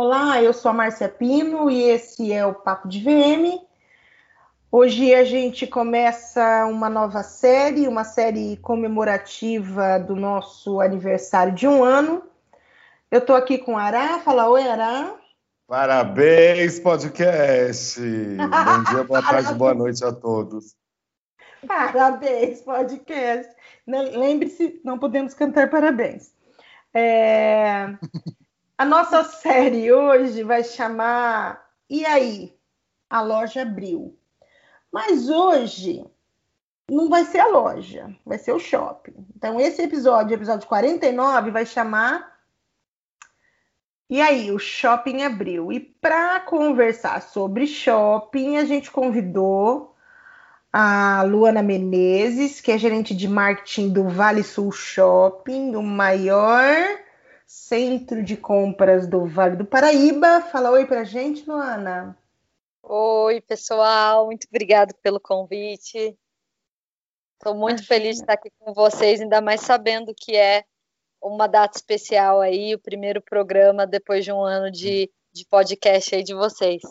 Olá, eu sou a Márcia Pino e esse é o Papo de VM. Hoje a gente começa uma nova série, uma série comemorativa do nosso aniversário de um ano. Eu estou aqui com a Ará. Fala oi, Ará. Parabéns, podcast! Bom dia, boa tarde, boa noite a todos. Parabéns, podcast. Lembre-se, não podemos cantar parabéns. É... A nossa série hoje vai chamar E aí? A loja abriu. Mas hoje não vai ser a loja, vai ser o shopping. Então, esse episódio, episódio 49, vai chamar. E aí, o shopping abriu. E para conversar sobre shopping, a gente convidou a Luana Menezes, que é gerente de marketing do Vale Sul Shopping, o maior centro de compras do Vale do Paraíba. Fala oi pra gente, Luana. Oi, pessoal, muito obrigada pelo convite. Estou muito Imagina. feliz de estar aqui com vocês, ainda mais sabendo que é uma data especial aí, o primeiro programa depois de um ano de, de podcast aí de vocês.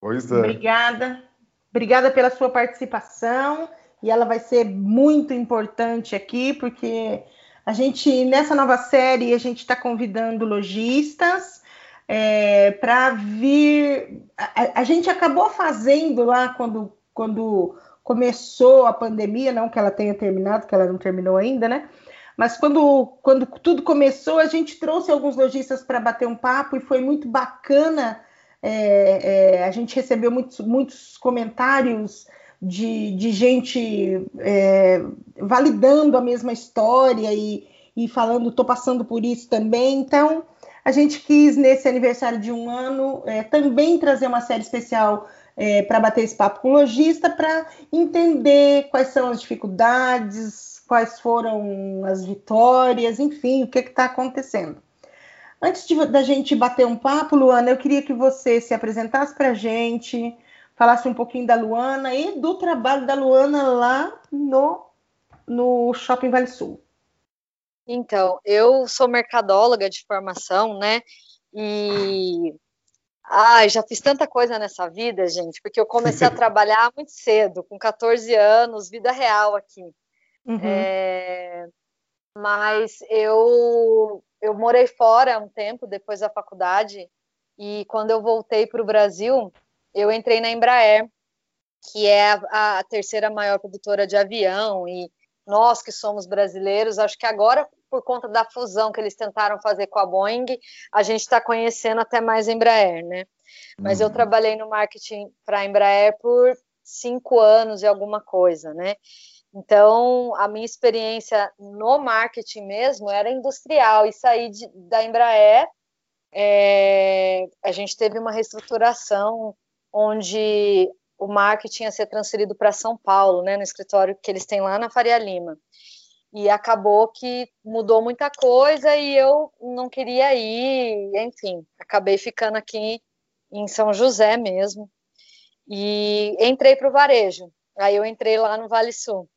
Pois é. Obrigada. Obrigada pela sua participação. E ela vai ser muito importante aqui, porque a gente, nessa nova série, a gente está convidando lojistas, é, para vir. A, a, gente acabou fazendo lá quando, quando começou a pandemia, não que ela tenha terminado, que ela não terminou ainda, né? Mas quando, quando tudo começou, a gente trouxe alguns lojistas para bater um papo e foi muito bacana. É, é, a gente recebeu muitos, muitos comentários de, de gente é, validando a mesma história e, e falando, estou passando por isso também. Então, a gente quis, nesse aniversário de um ano, é, também trazer uma série especial é, para bater esse papo com o lojista, para entender quais são as dificuldades, quais foram as vitórias, enfim, o que está acontecendo. Antes de, da gente bater um papo, Luana, eu queria que você se apresentasse para a gente, falasse um pouquinho da Luana e do trabalho da Luana lá no, no Shopping Vale Sul. Então, eu sou mercadóloga de formação, né? E ai, já fiz tanta coisa nessa vida, gente, porque eu comecei a trabalhar muito cedo, com 14 anos, vida real aqui. Uhum. É, mas eu eu morei fora um tempo depois da faculdade e quando eu voltei para o Brasil, eu entrei na Embraer, que é a, a terceira maior produtora de avião e nós que somos brasileiros, acho que agora por conta da fusão que eles tentaram fazer com a Boeing, a gente está conhecendo até mais a Embraer, né? Mas uhum. eu trabalhei no marketing para a Embraer por cinco anos e alguma coisa, né? Então, a minha experiência no marketing mesmo era industrial e saí de, da Embraer. É, a gente teve uma reestruturação onde o marketing ia ser transferido para São Paulo, né, no escritório que eles têm lá na Faria Lima e acabou que mudou muita coisa e eu não queria ir, enfim, acabei ficando aqui em São José mesmo e entrei para o varejo. Aí eu entrei lá no Vale Sul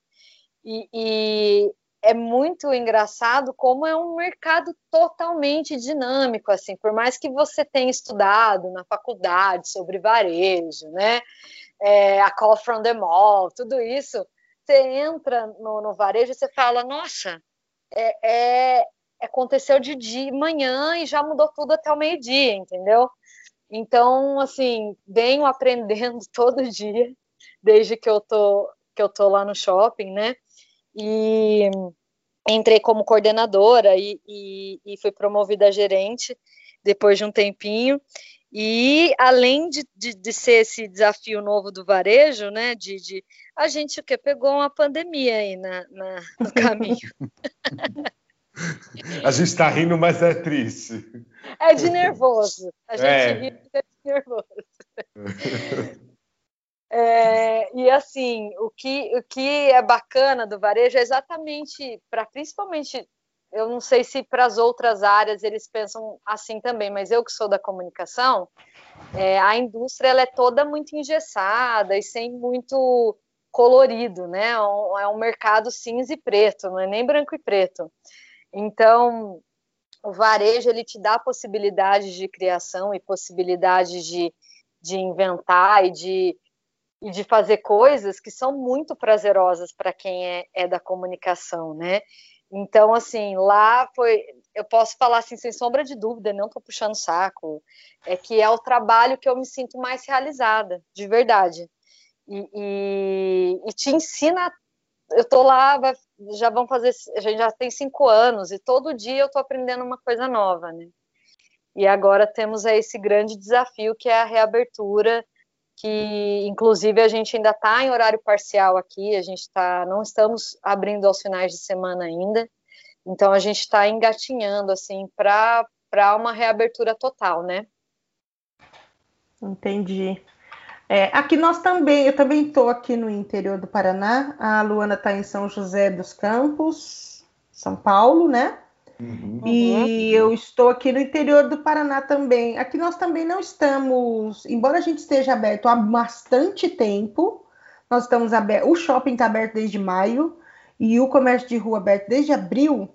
e, e, é muito engraçado como é um mercado totalmente dinâmico, assim, por mais que você tenha estudado na faculdade sobre varejo, né, é, a Call from the Mall, tudo isso você entra no, no varejo e você fala, nossa, é, é, aconteceu de dia, manhã e já mudou tudo até o meio-dia, entendeu? Então, assim, venho aprendendo todo dia, desde que eu tô, que eu tô lá no shopping, né? E entrei como coordenadora e, e, e fui promovida a gerente depois de um tempinho. E além de, de, de, ser esse desafio novo do varejo, né, de, de a gente o que pegou uma pandemia aí na, na no caminho. a gente está rindo, mas é triste. É de nervoso. A gente é. ri é de nervoso. É, e assim, o que, o que é bacana do varejo é exatamente para principalmente eu não sei se para as outras áreas eles pensam assim também, mas eu que sou da comunicação, é, a indústria ela é toda muito engessada e sem muito colorido, né? É um mercado cinza e preto, não é nem branco e preto. Então, o varejo ele te dá possibilidades de criação e possibilidades de, de inventar e de, e de fazer coisas que são muito prazerosas para quem é, é da comunicação, né? Então, assim, lá foi, eu posso falar assim, sem sombra de dúvida, não estou puxando saco, é que é o trabalho que eu me sinto mais realizada, de verdade. E, e, e te ensina, eu estou lá, já vão fazer, a gente já tem cinco anos, e todo dia eu estou aprendendo uma coisa nova, né? E agora temos aí esse grande desafio que é a reabertura, que inclusive a gente ainda está em horário parcial aqui, a gente está, não estamos abrindo aos finais de semana ainda, então a gente está engatinhando assim para uma reabertura total, né? Entendi. É, aqui nós também, eu também estou aqui no interior do Paraná. A Luana está em São José dos Campos, São Paulo, né? Uhum. E eu estou aqui no interior do Paraná também. Aqui nós também não estamos, embora a gente esteja aberto há bastante tempo, nós estamos abertos. O shopping está aberto desde maio, e o comércio de rua aberto desde abril,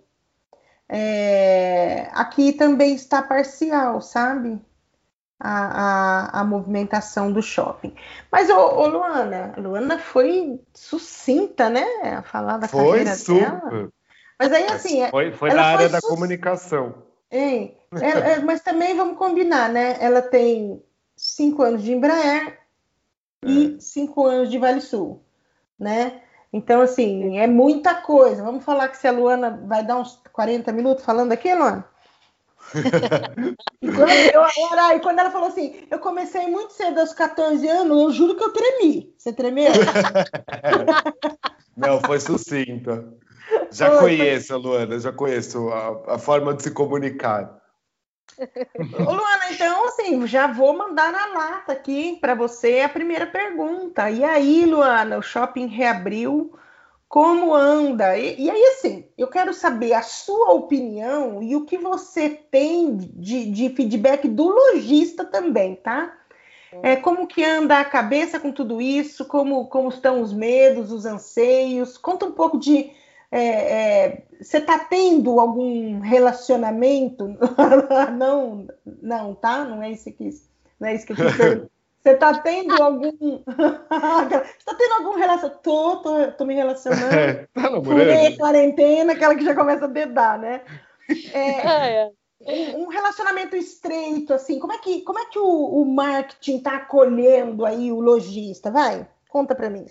é, aqui também está parcial, sabe? A, a, a, movimentação do shopping. Mas, ô, ô, Luana, a Luana foi sucinta, né? A falar da foi carreira super. dela. Mas aí, assim... É, foi, foi na área da comunicação. É, é, mas também vamos combinar, né? Ela tem cinco anos de Embraer e é. cinco anos de Vale Sul, né? Então, assim, é muita coisa. Vamos falar que se a Luana vai dar uns 40 minutos falando aqui, Luana? e, quando eu, era, e quando ela falou assim, eu comecei muito cedo, aos 14 anos, eu juro que eu tremi. Você tremeu? Não, foi sucinta. Já foi, conheço foi... a Luana, já conheço a, a forma de se comunicar. Ô, Luana, então, assim, já vou mandar na lata aqui para você a primeira pergunta. E aí, Luana, o shopping reabriu, como anda? E, e aí, assim, eu quero saber a sua opinião e o que você tem de, de feedback do lojista também, tá? É, como que anda a cabeça com tudo isso? Como, como estão os medos, os anseios? Conta um pouco de é, é, você está tendo algum relacionamento? não, não, tá? Não é isso que não é isso que eu quis Você está tendo algum. Você está tendo algum relacionamento? Tô, tô, tô me relacionando. É, tá namorando? quarentena, aquela que já começa a dedar, né? É, ah, é. Um, um, relacionamento estreito, assim, como é que, como é que o, o marketing está acolhendo aí o lojista? Vai, conta para mim.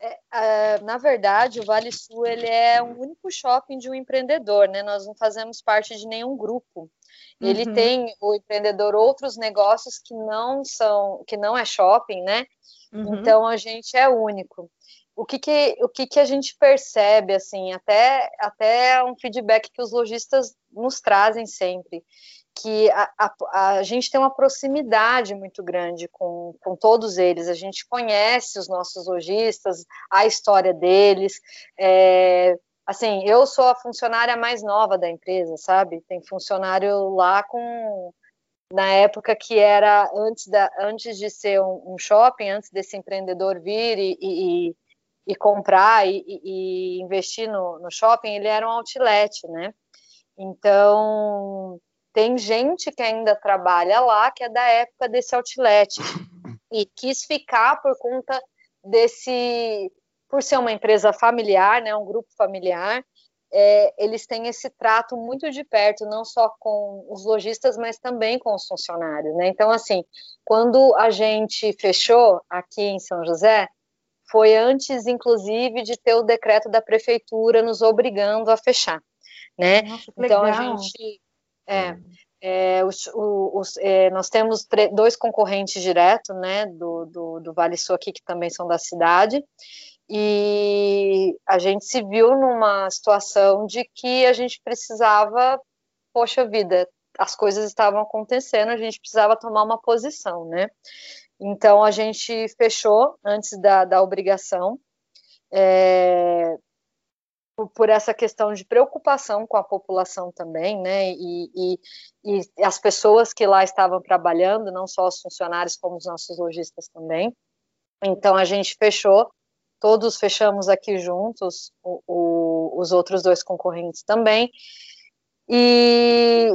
É, na verdade, o Vale Sul ele é um único shopping de um empreendedor, né? Nós não fazemos parte de nenhum grupo. Ele uhum. tem o empreendedor outros negócios que não são, que não é shopping, né? Uhum. Então a gente é único. O que que, o que que a gente percebe assim, até até um feedback que os lojistas nos trazem sempre, que a, a, a, gente tem uma proximidade muito grande com, com todos eles, a gente conhece os nossos lojistas, a história deles. É, assim, eu sou a funcionária mais nova da empresa, sabe? Tem funcionário lá com. Na época que era antes, da, antes de ser um, um shopping, antes desse empreendedor vir e, e, e comprar e, e investir no, no shopping, ele era um outlet, né? Então, tem gente que ainda trabalha lá, que é da época desse outlet, e quis ficar por conta desse, por ser uma empresa familiar, né, um grupo familiar, é, eles têm esse trato muito de perto, não só com os lojistas, mas também com os funcionários, né? Então, assim, quando a gente fechou aqui em São José, foi antes, inclusive, de ter o decreto da prefeitura nos obrigando a fechar, né? Nossa, então legal. a gente é, é os, os, é, nós temos dois concorrentes diretos, né, do, do, do Vale Sul aqui, que também são da cidade, e a gente se viu numa situação de que a gente precisava, poxa vida, as coisas estavam acontecendo, a gente precisava tomar uma posição, né? Então a gente fechou antes da, da obrigação. É, por essa questão de preocupação com a população também, né? E, e, e, as pessoas que lá estavam trabalhando, não só os funcionários, como os nossos lojistas também. Então a gente fechou, todos fechamos aqui juntos, o, o, os outros dois concorrentes também. E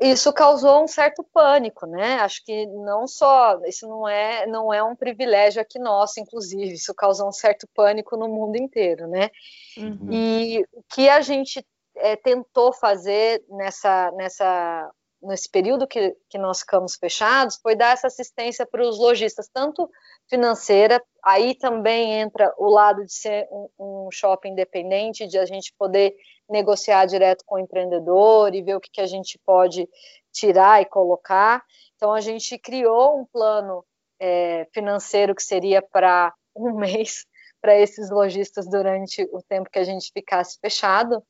isso causou um certo pânico, né? Acho que não só isso não é não é um privilégio aqui nosso, inclusive isso causou um certo pânico no mundo inteiro, né? Uhum. E o que a gente é, tentou fazer nessa nessa nesse período que, que nós ficamos fechados foi dar essa assistência para os lojistas, tanto financeira, aí também entra o lado de ser um, um shopping independente, de a gente poder negociar direto com o empreendedor e ver o que, que a gente pode tirar e colocar. Então, a gente criou um plano é, financeiro que seria para um mês para esses lojistas durante o tempo que a gente ficasse fechado.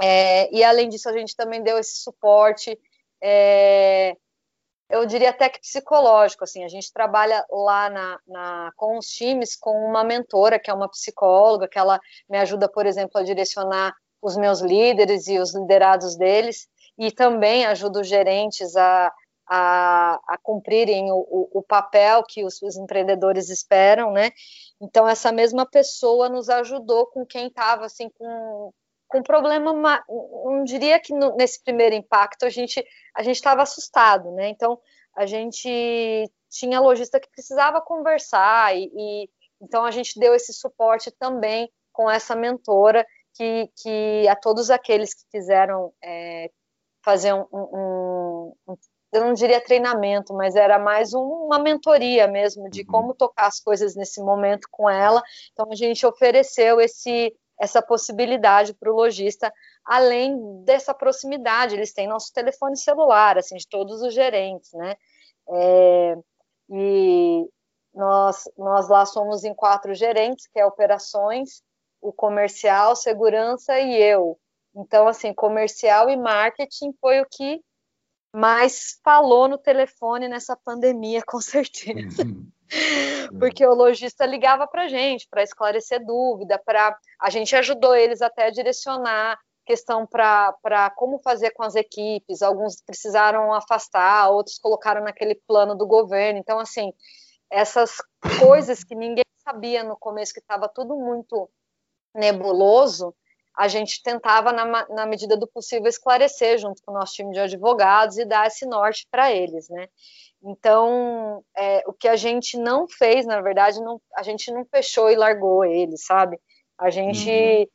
É, e, além disso, a gente também deu esse suporte, é, eu diria até que psicológico. Assim, a gente trabalha lá na, na, com os times com uma mentora, que é uma psicóloga, que ela me ajuda, por exemplo, a direcionar os meus líderes e os liderados deles, e também ajudo os gerentes a, a, a cumprirem o, o, papel que os, os, empreendedores esperam, né? Então, essa mesma pessoa nos ajudou com quem estava, assim, com, com problema, não diria que no, nesse primeiro impacto a gente a gente estava assustado, né? Então, a gente tinha lojista que precisava conversar e, e então a gente deu esse suporte também com essa mentora que, que a todos aqueles que quiseram é, fazer um, um, um, eu não diria treinamento, mas era mais uma mentoria mesmo de uhum. como tocar as coisas nesse momento com ela. Então a gente ofereceu esse essa possibilidade para o lojista, além dessa proximidade, eles têm nosso telefone celular, assim, de todos os gerentes, né? É, e nós, nós lá somos em quatro gerentes, que é operações, o comercial, segurança e eu. Então, assim, comercial e marketing foi o que mais falou no telefone nessa pandemia, com certeza. Uhum. Porque o lojista ligava para a gente para esclarecer dúvida, para a gente ajudou eles até a direcionar questão para como fazer com as equipes. Alguns precisaram afastar, outros colocaram naquele plano do governo. Então, assim, essas coisas que ninguém sabia no começo, que estava tudo muito nebuloso, a gente tentava, na, na, medida do possível, esclarecer junto com o nosso time de advogados e dar esse norte para eles, né? Então, é, o que a gente não fez, na verdade, não, a gente não fechou e largou eles, sabe? A gente. Uhum.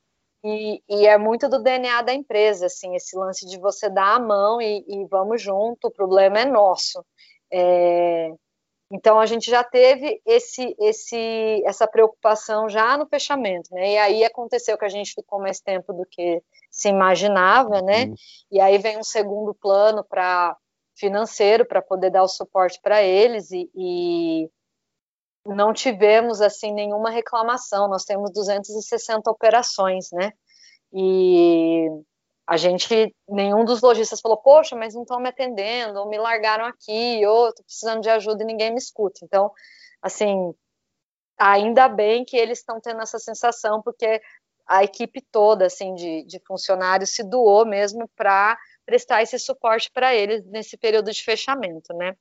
E, e, é muito do DNA da empresa, assim, esse lance de você dar a mão e, e vamos junto, o problema é nosso. É, então a gente já teve esse, esse, essa preocupação já no fechamento, né? E aí aconteceu que a gente ficou mais tempo do que se imaginava, né? Uhum. E aí vem um segundo plano para financeiro para poder dar o suporte para eles e, e, não tivemos assim nenhuma reclamação. Nós temos 260 operações, né? E a gente, nenhum dos lojistas falou, poxa, mas não estão me atendendo, ou me largaram aqui, ou estou precisando de ajuda e ninguém me escuta. Então, assim, ainda bem que eles estão tendo essa sensação, porque a equipe toda, assim, de, de funcionários se doou mesmo para prestar esse suporte para eles nesse período de fechamento, né?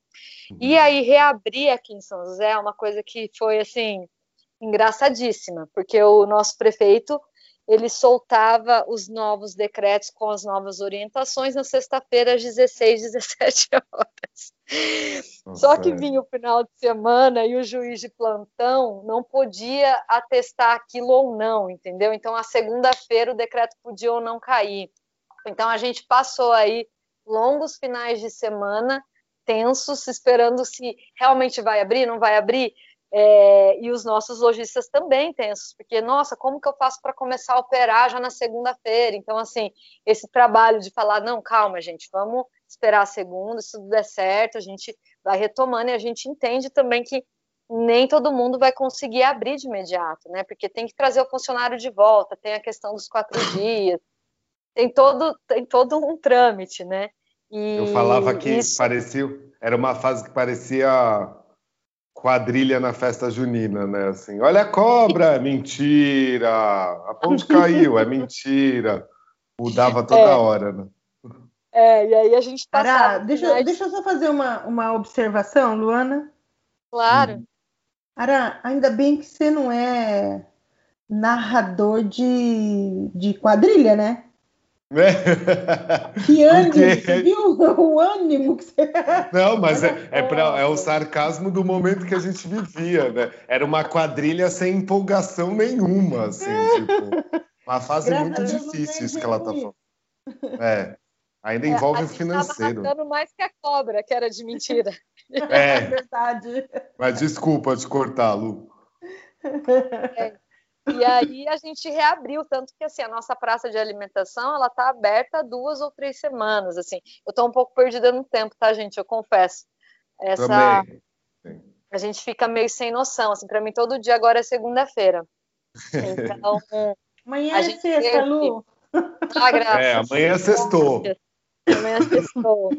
Uhum. E aí reabrir aqui em São José é uma coisa que foi, assim, engraçadíssima, porque o nosso prefeito ele soltava os novos decretos com as novas orientações na sexta-feira às 16, 17 horas. Okay. Só que vinha o final de semana e o juiz de plantão não podia atestar aquilo ou não, entendeu? Então, a segunda-feira o decreto podia ou não cair. Então, a gente passou aí longos finais de semana tensos, esperando se realmente vai abrir, não vai abrir. É, e os nossos lojistas também tensos, porque, nossa, como que eu faço para começar a operar já na segunda-feira? Então, assim, esse trabalho de falar, não, calma, gente, vamos esperar a segunda, se tudo der certo, a gente vai retomando e a gente entende também que nem todo mundo vai conseguir abrir de imediato, né? Porque tem que trazer o funcionário de volta, tem a questão dos quatro dias, tem todo, tem todo um trâmite, né? E eu falava que isso... parecia, era uma fase que parecia quadrilha na festa junina, né? Assim, olha a cobra, mentira. A ponte caiu, é mentira. Mudava toda é. hora, né? É, e aí a gente passava... deixa, deixa eu só fazer uma, uma observação, Luana. Claro. Hum. Ara, ainda bem que você não é narrador de, de quadrilha, né? Né? Que ânimo, Porque... você viu o ânimo que você... Não, mas é, é, pra, é o sarcasmo do momento que a gente vivia, né? Era uma quadrilha sem empolgação nenhuma, assim, tipo, uma fase Graças muito difícil isso que ela tá falando. É, ainda é, envolve é, o financeiro. Tava mais que a cobra, que era de mentira. É, é verdade. Mas desculpa te cortar, Lu. É. E aí a gente reabriu, tanto que assim, a nossa praça de alimentação ela está aberta há duas ou três semanas. Assim, eu estou um pouco perdida no tempo, tá, gente? Eu confesso. Essa a gente fica meio sem noção. Assim, para mim todo dia agora é segunda-feira. Então amanhã é sexta, teve... Lu. Ah, graças. É, amanhã é sextou. Amanhã é sextou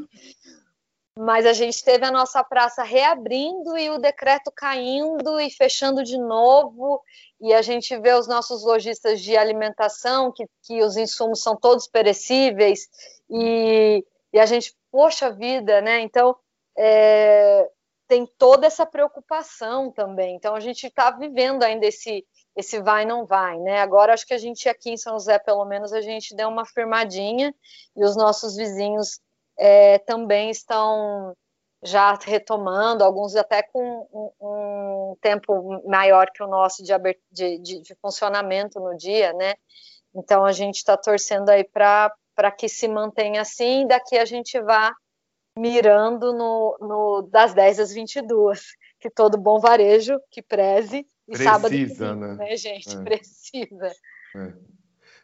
mas a gente teve a nossa praça reabrindo e o decreto caindo e fechando de novo, e a gente vê os nossos lojistas de alimentação, que, que os insumos são todos perecíveis, e, e a gente, poxa vida, né? Então, é, tem toda essa preocupação também. Então, a gente está vivendo ainda esse, esse vai não vai, né? Agora acho que a gente aqui em São José, pelo menos, a gente deu uma firmadinha e os nossos vizinhos é, também estão já retomando, alguns até com um, um tempo maior que o nosso de, de, de, de, funcionamento no dia, né? Então a gente está torcendo aí para que se mantenha assim, e daqui a gente vá mirando no, no, das 10 às 22, que todo bom varejo que preze e Precisa, sábado né? né, gente? É. Precisa. É.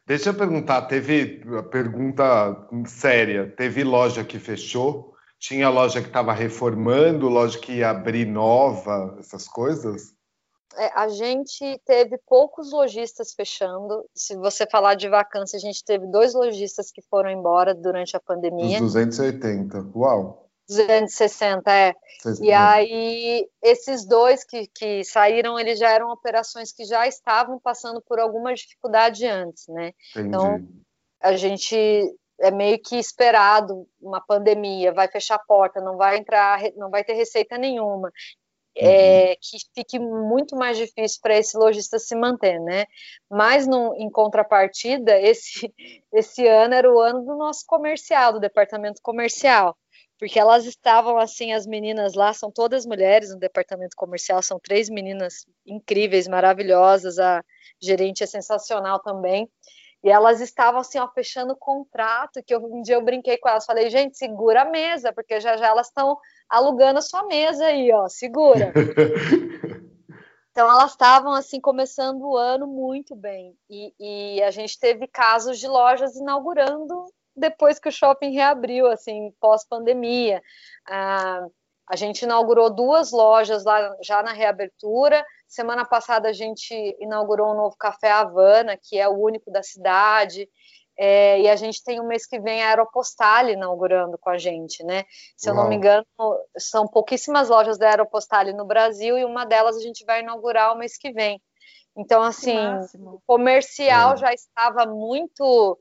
Deixa eu perguntar, teve pergunta séria, teve loja que fechou? Tinha loja que estava reformando, loja que ia abrir nova, essas coisas? É, a gente teve poucos lojistas fechando. Se você falar de vacância, a gente teve dois lojistas que foram embora durante a pandemia. Os 280, uau! 260, é. E aí, esses dois que, que saíram, eles já eram operações que já estavam passando por alguma dificuldade antes, né? Entendi. Então, a gente é meio que esperado uma pandemia, vai fechar a porta, não vai entrar, não vai ter receita nenhuma. É, uhum. que fique muito mais difícil para esse lojista se manter, né? Mas no, em contrapartida, esse, esse ano era o ano do nosso comercial, do departamento comercial porque elas estavam assim, as meninas lá são todas mulheres no departamento comercial, são três meninas incríveis, maravilhosas, a gerente é sensacional também. E elas estavam assim, ó, fechando contrato, que eu, um dia eu brinquei com elas, falei, gente, segura a mesa, porque já já elas estão alugando a sua mesa aí, ó, segura. então elas estavam assim começando o ano muito bem e, e, a gente teve casos de lojas inaugurando depois que o shopping reabriu, assim, pós-pandemia. Ah, a gente inaugurou duas lojas lá já na reabertura. Semana passada a gente inaugurou um novo Café Havana, que é o único da cidade. É, e a gente tem o um mês que vem a Aeropostale inaugurando com a gente, né? Se Uau. eu não me engano, são pouquíssimas lojas da Aeropostale no Brasil e uma delas a gente vai inaugurar o mês que vem. Então, assim, o comercial é. já estava muito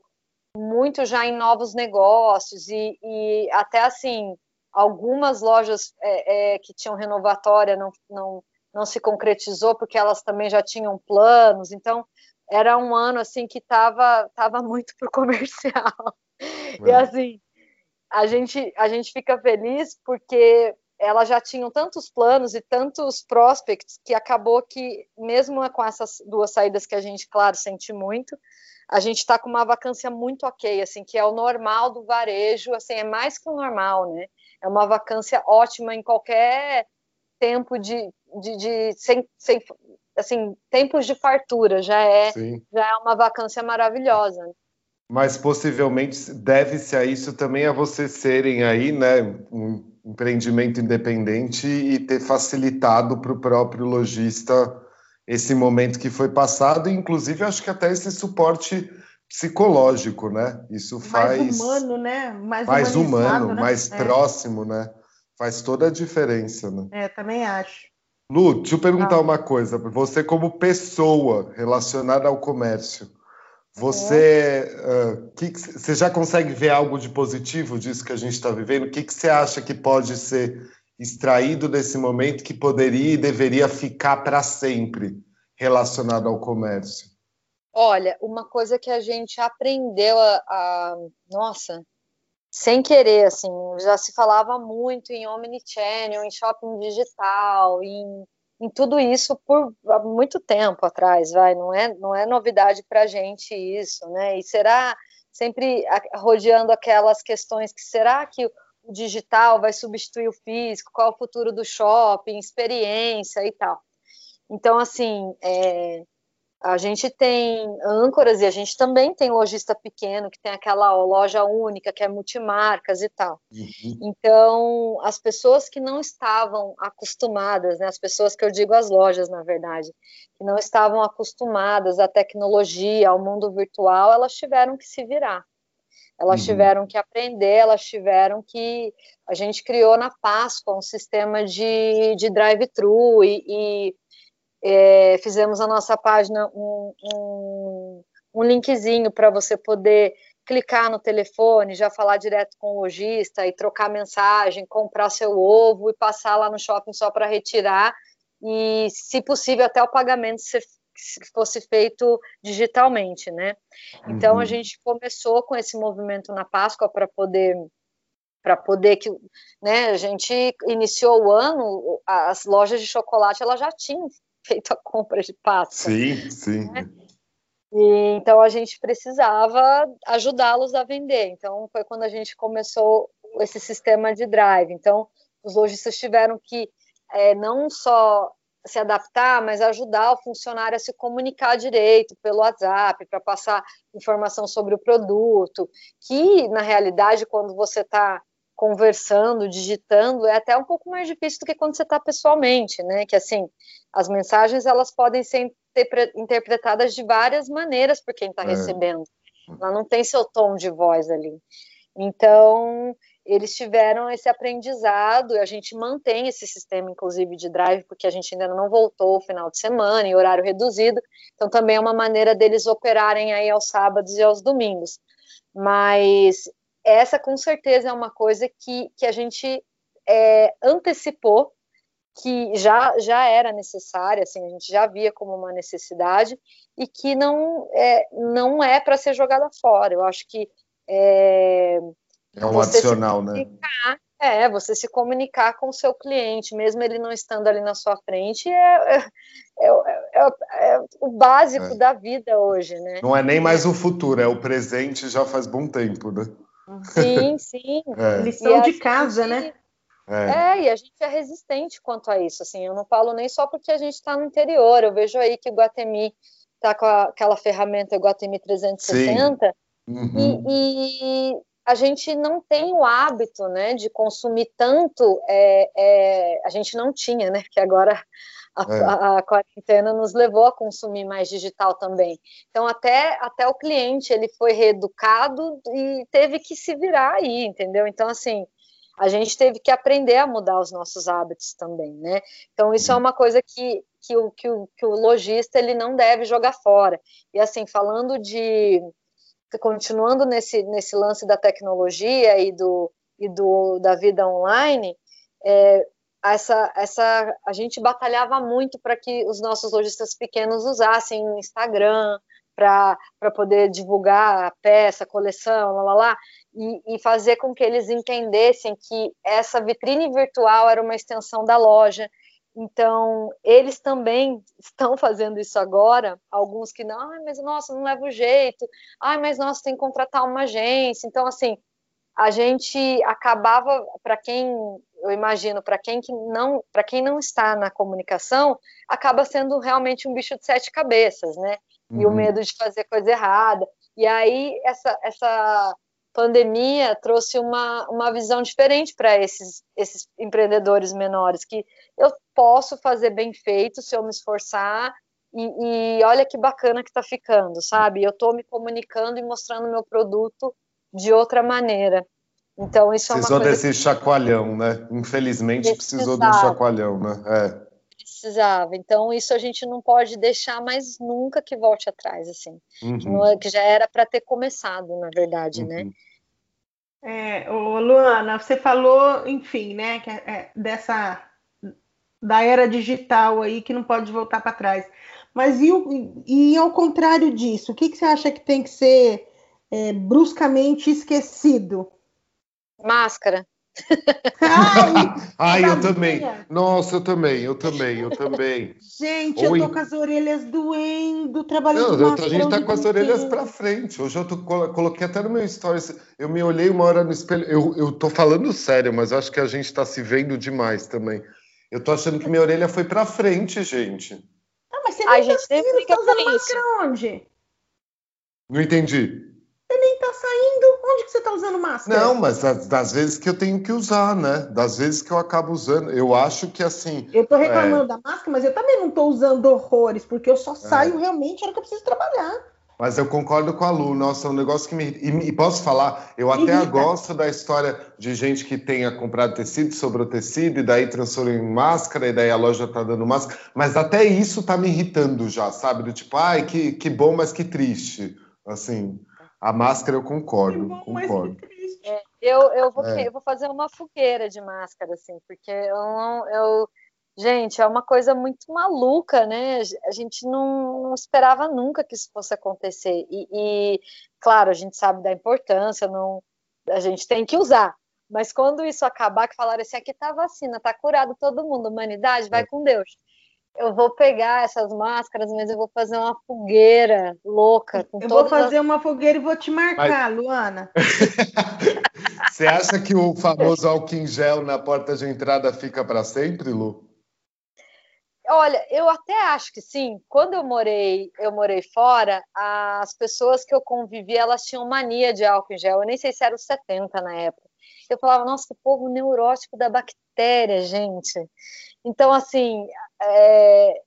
muito já em novos negócios e, e até assim algumas lojas é, é, que tinham renovatória não, não, não se concretizou porque elas também já tinham planos então era um ano assim que estava tava muito pro comercial é. e assim a gente a gente fica feliz porque elas já tinham tantos planos e tantos prospects que acabou que mesmo com essas duas saídas que a gente claro sente muito a gente está com uma vacância muito ok, assim, que é o normal do varejo, assim, é mais que o normal, né? É uma vacância ótima em qualquer tempo de, de, de sem, sem, assim, tempos de fartura, já é, já é uma vacância maravilhosa. Né? Mas possivelmente deve-se a isso também a vocês serem aí, né, um empreendimento independente e ter facilitado para o próprio lojista esse momento que foi passado, inclusive acho que até esse suporte psicológico, né? Isso faz mais humano, né? Mais, mais humano, né? mais é. próximo, né? Faz toda a diferença, né? É, também acho. Lu, deixa eu perguntar ah. uma coisa. Você como pessoa relacionada ao comércio, você, é. uh, que, que, você já consegue ver algo de positivo disso que a gente está vivendo? O que, que você acha que pode ser extraído desse momento que poderia e deveria ficar para sempre relacionado ao comércio? Olha, uma coisa que a gente aprendeu a, a nossa, sem querer, assim, já se falava muito em omnichannel, em shopping digital, em, em tudo isso por muito tempo atrás, vai, não é, não é novidade para a gente isso, né? E será sempre rodeando aquelas questões que será que o digital vai substituir o físico, qual é o futuro do shopping, experiência e tal. Então, assim, é, a gente tem âncoras e a gente também tem lojista pequeno, que tem aquela loja única, que é multimarcas e tal. Uhum. Então, as pessoas que não estavam acostumadas, né, as pessoas que eu digo as lojas, na verdade, que não estavam acostumadas à tecnologia, ao mundo virtual, elas tiveram que se virar. Elas uhum. tiveram que aprender, elas tiveram que. A gente criou na Páscoa um sistema de, de drive-thru e, e é, fizemos a nossa página um, um, um linkzinho para você poder clicar no telefone, já falar direto com o lojista e trocar mensagem, comprar seu ovo e passar lá no shopping só para retirar e, se possível, até o pagamento ser, fosse feito digitalmente, né? Então uhum. a gente começou com esse movimento na Páscoa para poder para poder que, né, a gente iniciou o ano, as lojas de chocolate elas já tinham feito a compra de pasta. Sim, sim. Né? E, então a gente precisava ajudá-los a vender. Então foi quando a gente começou esse sistema de drive. Então os lojistas tiveram que é, não só se adaptar, mas ajudar o funcionário a se comunicar direito pelo WhatsApp, para passar informação sobre o produto, que na realidade, quando você está conversando, digitando, é até um pouco mais difícil do que quando você está pessoalmente, né? Que assim, as mensagens elas podem ser interpretadas de várias maneiras por quem está é. recebendo. Ela não tem seu tom de voz ali. Então, eles tiveram esse aprendizado, e a gente mantém esse sistema, inclusive, de drive, porque a gente ainda não voltou o final de semana, em horário reduzido, então também é uma maneira deles operarem aí aos sábados e aos domingos. Mas essa com certeza é uma coisa que, que a gente é, antecipou que já, já era necessária, assim, a gente já via como uma necessidade e que não é, não é para ser jogada fora. Eu acho que é, é um adicional, né? É, você se comunicar com o seu cliente, mesmo ele não estando ali na sua frente, é, é, é, é o básico da vida hoje, né? Não é nem mais o futuro, é o presente já faz bom tempo, né? Sim, sim. É. Lição de casa, gente, né? É. é. e a gente é resistente quanto a isso. Assim, eu não falo nem só porque a gente está no interior. Eu vejo aí que o Guatemi está com a, aquela ferramenta Guatemi 360 uhum. e, e, a gente não tem o hábito, né, de consumir tanto. É, é, a gente não tinha, né? Porque agora a, é. a, a, quarentena nos levou a consumir mais digital também. Então, até, até o cliente, ele foi reeducado e teve que se virar aí, entendeu? Então, assim, a gente teve que aprender a mudar os nossos hábitos também, né? Então, isso é uma coisa que, que, o, que, o, que o lojista, ele não deve jogar fora. E, assim, falando de... Continuando nesse, nesse lance da tecnologia e, do, e do, da vida online, é, essa, essa, a gente batalhava muito para que os nossos lojistas pequenos usassem Instagram para poder divulgar a peça, a coleção, lá, lá, lá e, e fazer com que eles entendessem que essa vitrine virtual era uma extensão da loja. Então, eles também estão fazendo isso agora. Alguns que não, ah, mas nossa, não leva o jeito. Ai, mas nossa, tem que contratar uma agência. Então, assim, a gente acabava, para quem eu imagino, para quem que não, para quem não está na comunicação, acaba sendo realmente um bicho de sete cabeças, né? Uhum. E o uhum. medo de fazer coisa errada. E aí essa essa pandemia trouxe uma, uma visão diferente para esses, esses empreendedores menores, que eu posso fazer bem feito se eu me esforçar, e, e olha que bacana que está ficando, sabe? Eu estou me comunicando e mostrando meu produto de outra maneira. Então, isso precisou é uma desse que... chacoalhão, né? Infelizmente precisou de um chacoalhão, né? É. Precisava. Então, isso a gente não pode deixar mais nunca que volte atrás, assim. Uhum. Que, é, que, já era para ter começado, na verdade, né? uhum. né? É, ô, Luana, você falou, enfim, né, que é, é dessa da era digital aí que não pode voltar para trás. Mas e, e, ao contrário disso, o que, que você acha que tem que ser é, bruscamente esquecido? Máscara. Ai, Ai eu também. Nossa, eu também, eu também, eu também. Gente, Ou eu tô com as orelhas doendo, trabalhando Não, A gente tá com as orelhas para frente. Hoje eu tô, coloquei até no meu stories. Eu me olhei uma hora no espelho. Eu, eu tô falando sério, mas acho que a gente tá se vendo demais também. Eu tô achando que minha orelha foi para frente, gente. Ah, mas você não Ai, tá gente, você tá usando máscara onde? Não entendi. Você nem tá saindo. Onde que você tá usando máscara? Não, mas das, das, vezes que eu tenho que usar, né? Das vezes que eu acabo usando. Eu acho que assim. Eu tô reclamando é... da máscara, mas eu também não tô usando horrores, porque eu só é. saio é. realmente na hora que eu preciso trabalhar. Mas eu concordo com a Lu, nossa, é um negócio que me. E, e posso falar, eu até Irrita. gosto da história de gente que tenha comprado tecido, sobrou tecido, e daí transformou em máscara, e daí a loja tá dando máscara. Mas até isso tá me irritando já, sabe? Do tipo, ai, que, que bom, mas que triste. Assim. A máscara eu concordo, bom, concordo. É, eu, eu, vou, é. eu vou fazer uma fogueira de máscara, assim, porque eu não. Eu, gente, é uma coisa muito maluca, né? A gente não, não esperava nunca que isso fosse acontecer. E, e, claro, a gente sabe da importância, não, a gente tem que usar. Mas quando isso acabar, que falaram assim, aqui tá a vacina, tá curado todo mundo, humanidade, vai é. com Deus eu vou pegar essas máscaras, mas eu vou fazer uma fogueira louca. eu vou fazer as... uma fogueira e vou te marcar, mas... Luana. Você acha que o famoso álcool em gel na porta de entrada fica para sempre, Lu? Olha, eu até acho que sim. Quando eu morei, eu morei fora, as pessoas que eu convivi, elas tinham mania de álcool em gel. Eu nem sei se era os 70 na época. Eu falava, nossa, que povo neurótico da bactéria, gente. Então, assim, é,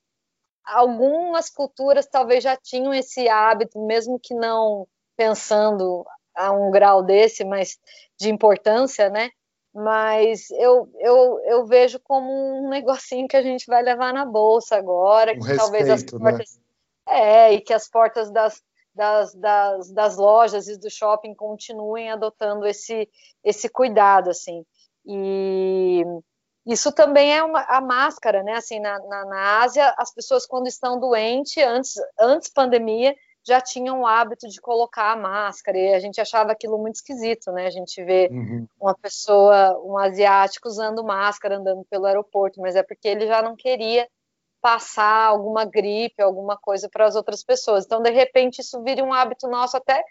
algumas culturas talvez já tinham esse hábito, mesmo que não pensando a um grau desse, mas de importância, né? Mas eu, eu, eu vejo como um negocinho que a gente vai levar na bolsa agora, um que respeito, talvez as né? portas. Né? É, e que as portas das, das, das, das lojas e do shopping continuem adotando esse, esse cuidado, assim. E isso também é uma, a máscara, né? Assim, na, na, na, Ásia, as pessoas quando estão doentes, antes, antes pandemia, já tinham o hábito de colocar a máscara, e a gente achava aquilo muito esquisito, né? A gente vê uhum. uma pessoa, um asiático usando máscara andando pelo aeroporto, mas é porque ele já não queria passar alguma gripe, alguma coisa para as outras pessoas. Então, de repente, isso vira um hábito nosso até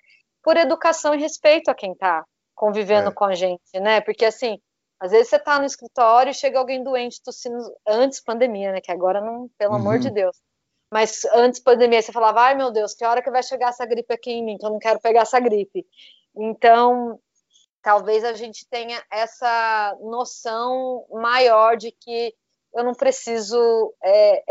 por educação e respeito a quem está convivendo é. com a gente, né? Porque assim, às vezes você está no escritório e chega alguém doente tossindo antes pandemia, né? Que agora não, pelo uhum. amor de Deus. Mas antes pandemia, você falava, ai meu Deus, que hora que vai chegar essa gripe aqui em mim? Que eu não quero pegar essa gripe. Então, talvez a gente tenha essa noção maior de que eu não preciso é,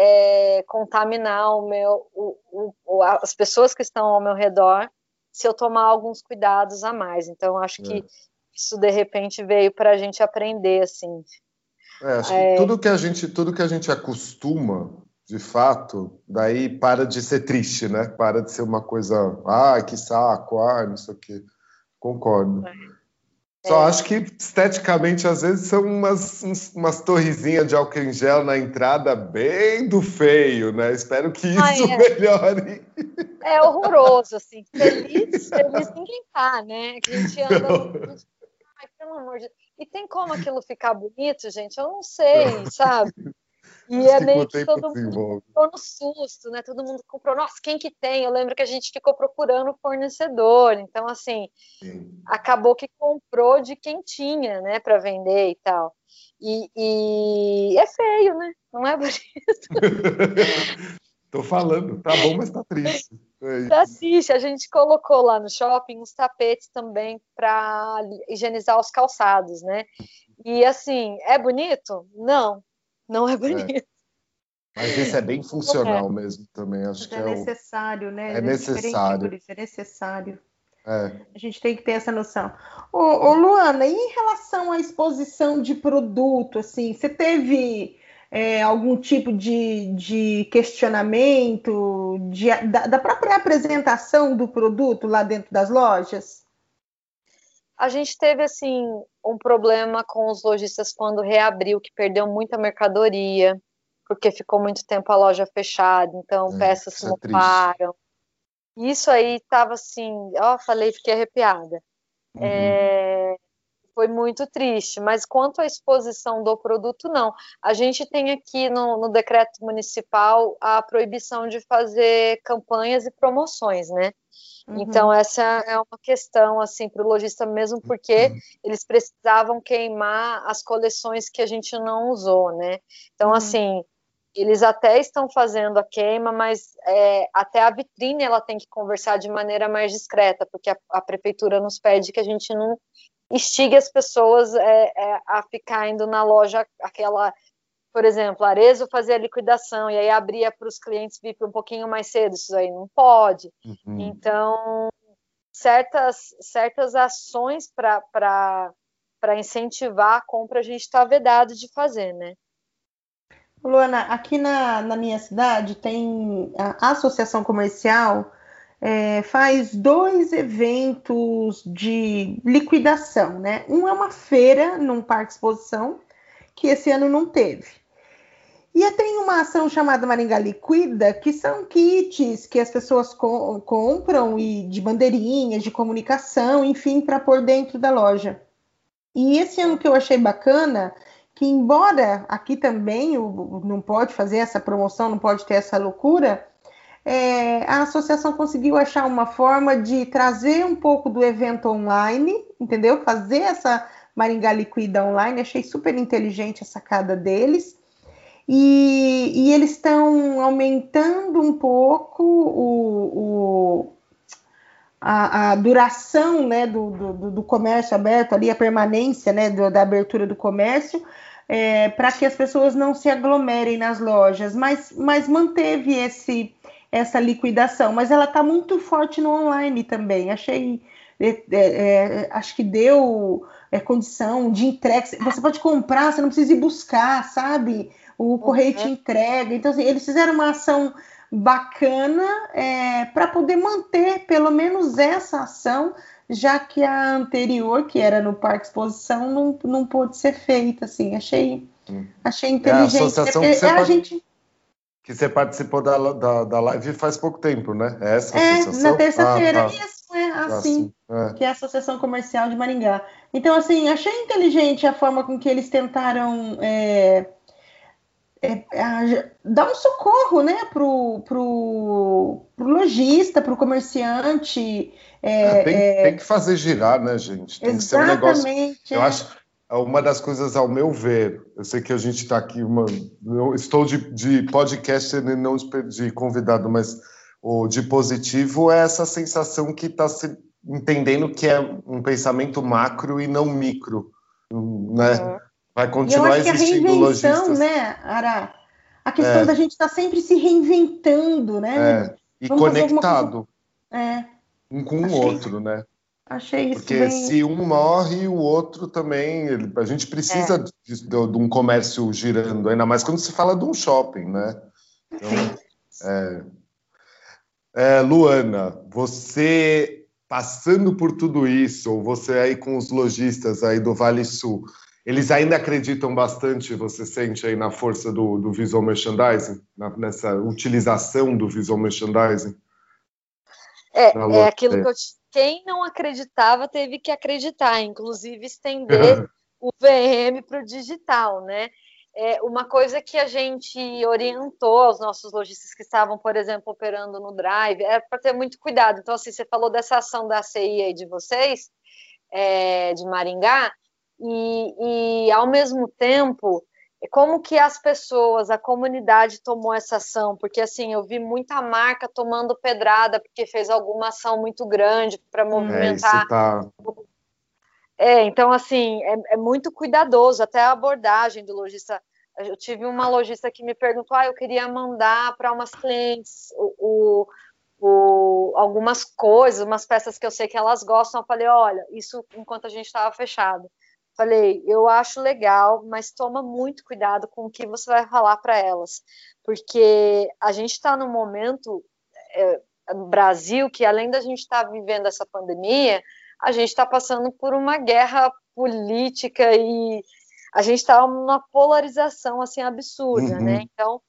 é, contaminar o meu, o, o, as pessoas que estão ao meu redor se eu tomar alguns cuidados a mais. Então, acho que é isso de repente veio para a gente aprender assim. É, acho é... que tudo que a gente tudo que a gente acostuma de fato, daí para de ser triste, né? Para de ser uma coisa, ah, que saco, ah, não sei o quê. Concordo. É. Só acho que esteticamente, às vezes, são umas, umas torrezinhas de álcool em gel na entrada bem do feio, né? Espero que isso Ai, é. melhore. É horroroso, assim. Feliz, feliz ninguém tá, né? Que a gente anda pelo amor de Deus. E tem como aquilo ficar bonito, gente? Eu não sei, sabe? E é meio que todo mundo ficou no susto, né? Todo mundo comprou. Nossa, quem que tem? Eu lembro que a gente ficou procurando fornecedor. Então, assim, Sim. acabou que comprou de quem tinha, né, para vender e tal. E, e, é feio, né? Não é bonito. Tô falando, tá bom, mas tá triste. É assiste, a gente colocou lá no shopping uns tapetes também para higienizar os calçados, né? E assim, é bonito? Não, não é, é. bonito. É. Mas esse é bem funcional é. mesmo também. Acho que é, é necessário, o... né? É necessário. É necessário. É. A gente tem que ter essa noção. Ô, ô, Luana, e em relação à exposição de produto, assim, você teve é, algum tipo de, de questionamento de, da, da, própria apresentação do produto lá dentro das lojas? A gente teve assim um problema com os lojistas quando reabriu, que perdeu muita mercadoria, porque ficou muito tempo a loja fechada, então é, peças não param. Isso aí estava assim, ó, falei, fiquei arrepiada. Uhum. É, foi muito triste, mas quanto à exposição do produto, não. A gente tem aqui no, no decreto municipal a proibição de fazer campanhas e promoções, né? Uhum. Então, essa é uma questão, assim, para o lojista mesmo, porque uhum. eles precisavam queimar as coleções que a gente não usou, né? Então, uhum. assim, eles até estão fazendo a queima, mas é, até a vitrine ela tem que conversar de maneira mais discreta, porque a, a prefeitura nos pede que a gente não instigue as pessoas é, é, a ficar indo na loja aquela por exemplo, Arezo fazia liquidação e aí abria para os clientes VIP um pouquinho mais cedo, isso aí não pode. Uhum. Então, certas, certas ações para incentivar a compra a gente está vedado de fazer, né? Luana, aqui na, na minha cidade tem a associação comercial é, faz dois eventos de liquidação, né? Um é uma feira num parque exposição que esse ano não teve. E tem uma ação chamada Maringá Liquida, que são kits que as pessoas co compram e de bandeirinhas, de comunicação, enfim, para pôr dentro da loja. E esse ano que eu achei bacana, que embora aqui também o, não pode fazer essa promoção, não pode ter essa loucura, é, a associação conseguiu achar uma forma de trazer um pouco do evento online, entendeu? Fazer essa Maringá Liquida online, achei super inteligente a sacada deles. E, e eles estão aumentando um pouco o, o a, a, duração né, do, do, do, comércio aberto, ali, a permanência né, do, da abertura do comércio, é, para que as pessoas não se aglomerem nas lojas, mas, mas manteve esse, essa liquidação, mas ela está muito forte no online também. Achei, é, é, é acho que deu é, condição de entrega. Você pode comprar, você não precisa ir buscar, sabe? o correio te uhum. entrega. Então, assim, eles fizeram uma ação bacana é, para poder manter pelo menos essa ação, já que a anterior, que era no Parque Exposição, não, não pôde ser feita. Assim, achei, achei inteligente. É a associação que você, é, gente... que você participou da, da, da live faz pouco tempo, né? É, essa é na terça-feira. Ah, tá. Isso, é assim, é. que é a Associação Comercial de Maringá. Então, assim, achei inteligente a forma com que eles tentaram é, é, é, dá um socorro né, para o pro, pro lojista, para o comerciante. É, ah, tem, tem, que fazer girar, né, gente? Tem exatamente, que ser um negócio. Eu acho uma das coisas, ao meu ver, eu sei que a gente está aqui, uma, eu estou de, de podcast e não de convidado, mas o de positivo é essa sensação que está se entendendo que é um pensamento macro e não micro, né? Uhum. Vai continuar e eu acho existindo que a reinvenção, né, Ara? A questão é. da gente estar tá sempre se reinventando, né? É. E Vamos conectado. É. Um com o outro, né? Achei isso Porque bem... se um morre, o outro também. A gente precisa é. de, de, um comércio girando, ainda mais quando se fala de um shopping, né? Então, é, é, Luana, você passando por tudo isso, ou você aí com os lojistas aí do Vale Sul, eles ainda acreditam bastante, você sente aí na força do, do visual merchandising, na, nessa utilização do visual merchandising? É, é aquilo que eu quem não acreditava teve que acreditar, inclusive estender o VM para o digital, né? É uma coisa que a gente orientou aos nossos lojistas que estavam, por exemplo, operando no Drive, é para ter muito cuidado. Então, assim, você falou dessa ação da CI aí de vocês, é, de Maringá, e, e ao mesmo tempo como que as pessoas, a comunidade tomou essa ação? Porque assim, eu vi muita marca tomando pedrada porque fez alguma ação muito grande para movimentar. É, tá... é, então assim, é, é, muito cuidadoso, até a abordagem do lojista. Eu tive uma lojista que me perguntou: ah, eu queria mandar para umas clientes o, o, o, algumas coisas, umas peças que eu sei que elas gostam. Eu falei: olha, isso enquanto a gente estava fechado. Falei, eu acho legal, mas toma muito cuidado com o que você vai falar para elas, porque a gente está num momento é, no Brasil que, além da gente estar tá vivendo essa pandemia, a gente está passando por uma guerra política e a gente está numa polarização assim absurda, uhum. né? Então,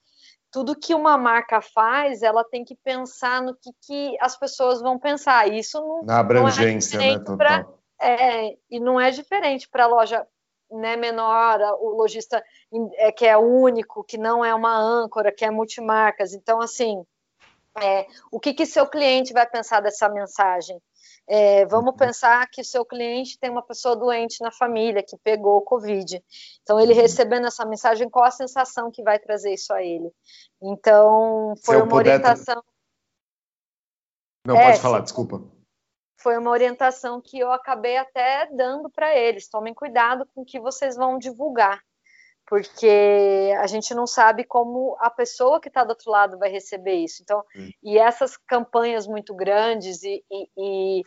tudo que uma marca faz, ela tem que pensar no que, que as pessoas vão pensar. Isso não, na abrangência, não é né, total. É, e não é diferente para a loja né, menor, o lojista é, que é único, que não é uma âncora, que é multimarcas. Então, assim, é, o que, que seu cliente vai pensar dessa mensagem? É, vamos uhum. pensar que o seu cliente tem uma pessoa doente na família que pegou o Covid. Então, ele uhum. recebendo essa mensagem, qual a sensação que vai trazer isso a ele? Então, foi uma orientação. Não, é, pode falar, desculpa. Foi uma orientação que eu acabei até dando para eles. Tomem cuidado com o que vocês vão divulgar porque a gente não sabe como a pessoa que está do outro lado vai receber isso. Então, e essas campanhas muito grandes e, e, e,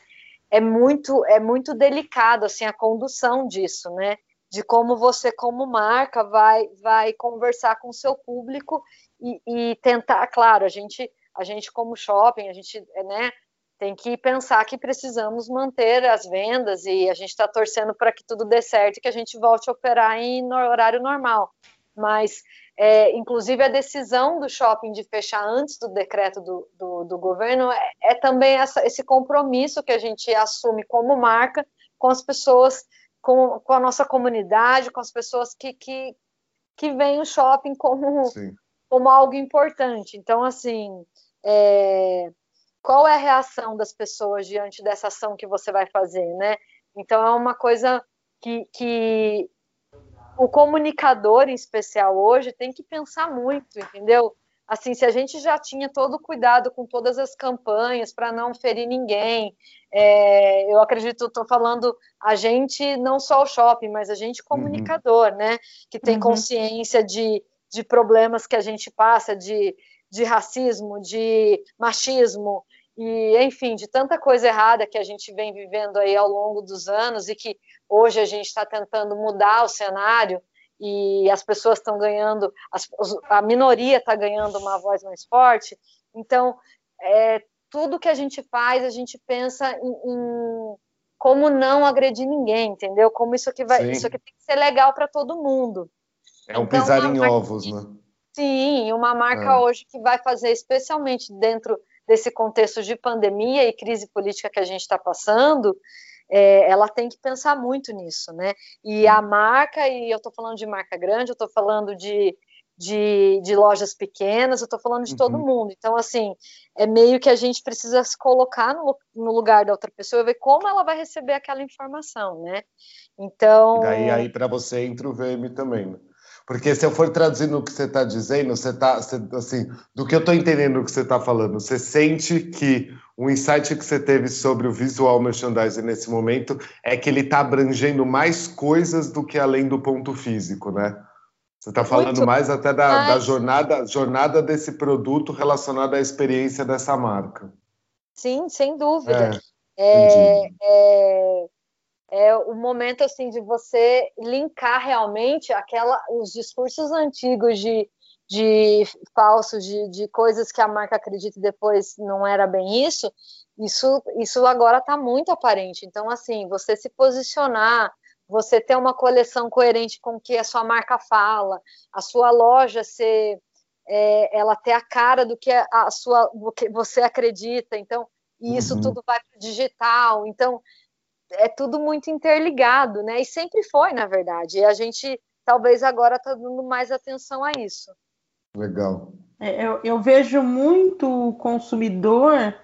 é muito é muito delicado assim a condução disso, né? De como você como marca vai vai conversar com o seu público e, e tentar, claro, a gente a gente como shopping, a gente né tem que pensar que precisamos manter as vendas e a gente está torcendo para que tudo dê certo e que a gente volte a operar em horário normal. Mas, é, inclusive, a decisão do shopping de fechar antes do decreto do, do, do governo é, é também essa, esse compromisso que a gente assume como marca com as pessoas, com, com a nossa comunidade, com as pessoas que, que, que veem o shopping como, como algo importante. Então, assim. É, qual é a reação das pessoas diante dessa ação que você vai fazer, né? Então é uma coisa que, que o comunicador em especial hoje tem que pensar muito, entendeu? Assim, se a gente já tinha todo o cuidado com todas as campanhas para não ferir ninguém, é, eu acredito, estou falando a gente, não só o shopping, mas a gente comunicador, uhum. né? Que tem uhum. consciência de, de problemas que a gente passa, de, de racismo, de machismo, e enfim, de tanta coisa errada que a gente vem vivendo aí ao longo dos anos e que hoje a gente está tentando mudar o cenário e as pessoas estão ganhando, a minoria está ganhando uma voz mais forte. Então, é, tudo que a gente faz, a gente pensa em, em como não agredir ninguém, entendeu? Como isso aqui vai, Sim. isso aqui tem que ser legal para todo mundo. É um então, pisar em ovos, né? Sim, uma marca é. hoje que vai fazer especialmente dentro desse contexto de pandemia e crise política que a gente está passando, é, ela tem que pensar muito nisso, né? E a marca, e eu estou falando de marca grande, eu estou falando de, de, de, lojas pequenas, eu estou falando de uhum. todo mundo. Então, assim, é meio que a gente precisa se colocar no, no, lugar da outra pessoa e ver como ela vai receber aquela informação, né? Então. E daí aí para você entra o VM também, né? Porque se eu for traduzindo o que você está dizendo, você está assim, do que eu estou entendendo o que você está falando, você sente que o insight que você teve sobre o visual merchandising nesse momento é que ele está abrangendo mais coisas do que além do ponto físico, né? Você está falando Muito mais até da, mais. da, jornada, jornada desse produto relacionada à experiência dessa marca. Sim, sem dúvida. É, é, é, é o momento assim de você linkar realmente aquela os discursos antigos de, de falsos de, de coisas que a marca acredita e depois não era bem isso isso isso agora está muito aparente então assim você se posicionar você ter uma coleção coerente com o que a sua marca fala a sua loja ser é, ela ter a cara do que a sua do que você acredita então isso uhum. tudo vai para o digital então é tudo muito interligado, né? E sempre foi, na verdade. E a gente talvez agora está dando mais atenção a isso. Legal. É, eu, eu, vejo muito consumidor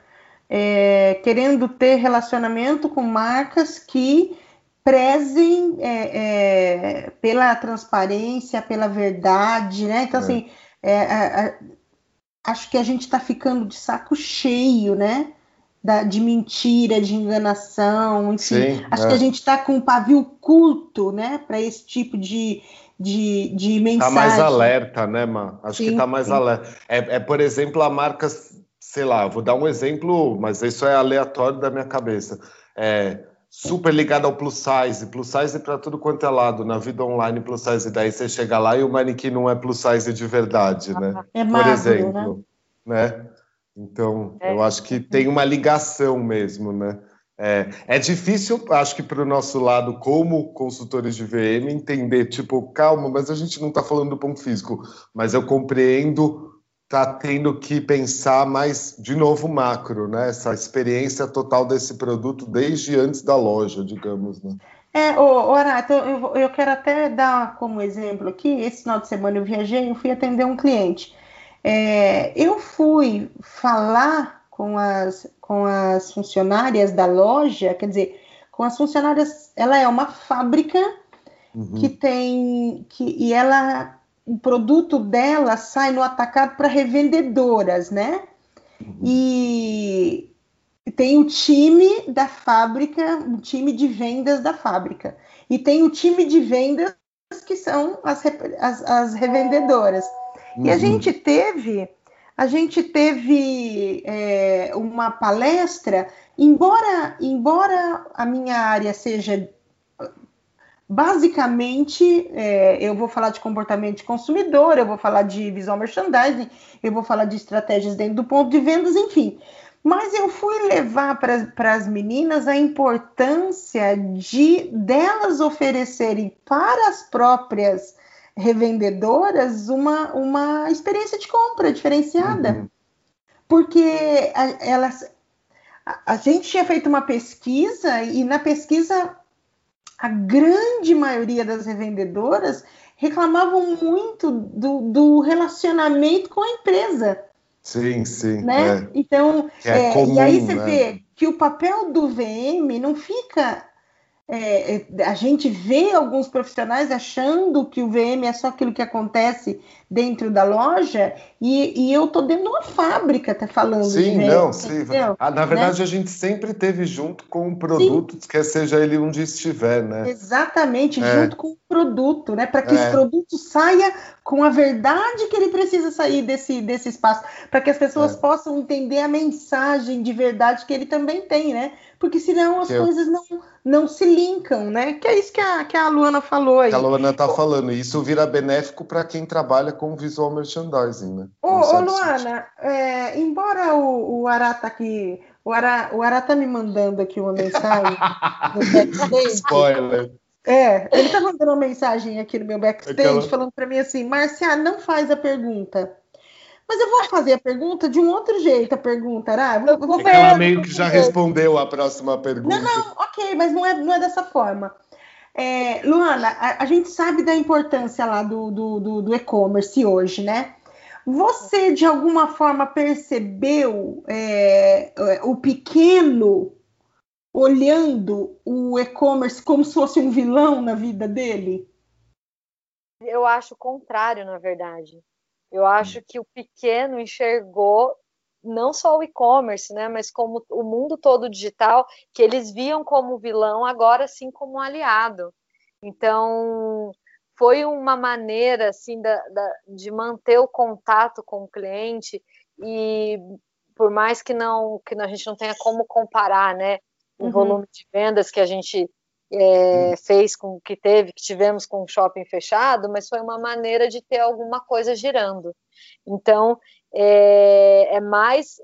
é, querendo ter relacionamento com marcas que prezem é, é pela transparência, pela verdade, né? Então, é. assim, é, acho que a gente está ficando de saco cheio, né? Da, de mentira, de enganação, enfim. Sim, acho é. que a gente está com um pavio culto, né, para esse tipo de, de, de mensagem. Está mais alerta, né, mano? Acho sim, que está mais sim. alerta. É, é, por exemplo, a marca, sei lá, vou dar um exemplo, mas isso é aleatório da minha cabeça. É super ligada ao plus size, plus size para tudo quanto é lado, na vida online plus size, daí você chega lá e o manequim não é plus size de verdade, né? É magro, por exemplo, né? né? Então, é. eu acho que tem uma ligação mesmo, né? É, é difícil, acho que para o nosso lado, como consultores de VM, entender, tipo, calma, mas a gente não está falando do ponto físico, mas eu compreendo tá tendo que pensar mais, de novo, macro, né? Essa experiência total desse produto desde antes da loja, digamos, né? É, ô, Arato, eu, eu quero até dar como exemplo aqui, esse final de semana eu viajei, eu fui atender um cliente. É, eu fui falar com as, com as funcionárias da loja, quer dizer, com as funcionárias, ela é uma fábrica uhum. que tem, que, e ela, o produto dela sai no atacado para revendedoras, né? Uhum. E tem o time da fábrica, o time de vendas da fábrica, e tem o time de vendas que são as, as, as revendedoras. Uhum. E a uhum. gente teve, a gente teve é, uma palestra, embora, embora a minha área seja basicamente, é, eu vou falar de comportamento de consumidor, eu vou falar de visual merchandising, eu vou falar de estratégias dentro do ponto de vendas, enfim. Mas eu fui levar para as meninas a importância de delas oferecerem para as próprias revendedoras uma, uma experiência de compra diferenciada. Uhum. Porque a, elas, a, a gente tinha feito uma pesquisa e na pesquisa a grande maioria das revendedoras reclamavam muito do, do relacionamento com a empresa. Sim, sim. Né? É. Então, é comum, e aí você né? vê que o papel do VM não fica é, é, a gente vê alguns profissionais achando que o VM é só aquilo que acontece dentro da loja e, e eu tô dentro de uma fábrica tá falando sim de não sim ah, na verdade né? a gente sempre teve junto com o produto sim. quer seja ele onde estiver né exatamente é. junto com o produto né para que é. esse produto saia com a verdade que ele precisa sair desse desse espaço para que as pessoas é. possam entender a mensagem de verdade que ele também tem né porque senão as que coisas eu... não, não se linkam, né? Que é isso que a, que a Luana falou aí. Que a Luana está falando, isso vira benéfico para quem trabalha com visual merchandising, né? Ô, ô Luana, é, embora o, o Ará tá aqui, o Ará, o Ará tá me mandando aqui uma mensagem Spoiler. É, ele tá mandando uma mensagem aqui no meu backstage Aquela... falando para mim assim, Marcia, não faz a pergunta. Mas eu vou fazer a pergunta de um outro jeito, a pergunta, né? Vou, vou é ela meio que já respondeu a próxima pergunta. Não, não, ok, mas não é, não é dessa forma. É, Luana, a, a, gente sabe da importância lá do, do, do, do e-commerce hoje, né? Você, de alguma forma, percebeu é, o pequeno olhando o e-commerce como se fosse um vilão na vida dele? Eu acho o contrário, na verdade. Eu acho que o pequeno enxergou não só o e-commerce, né, mas como o mundo todo digital, que eles viam como vilão, agora sim como um aliado. Então, foi uma maneira assim da, da, de manter o contato com o cliente e por mais que não que a gente não tenha como comparar, né, o uhum. volume de vendas que a gente é, fez com que teve, que tivemos com o shopping fechado, mas foi uma maneira de ter alguma coisa girando. Então, é, é mais,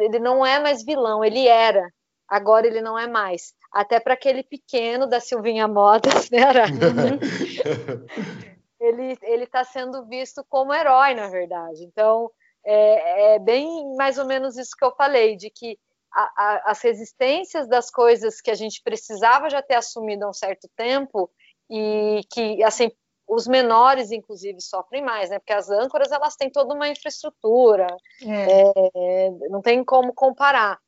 ele não é mais vilão, ele era, agora ele não é mais. Até para aquele pequeno da Silvinha Modas, né, ele ele está sendo visto como herói, na verdade. Então, é, é bem mais ou menos isso que eu falei, de que a, a, as resistências das coisas que a gente precisava já ter assumido há um certo tempo e que, assim, os menores, inclusive, sofrem mais, né? Porque as âncoras, elas têm toda uma infraestrutura, é. É, não tem como comparar.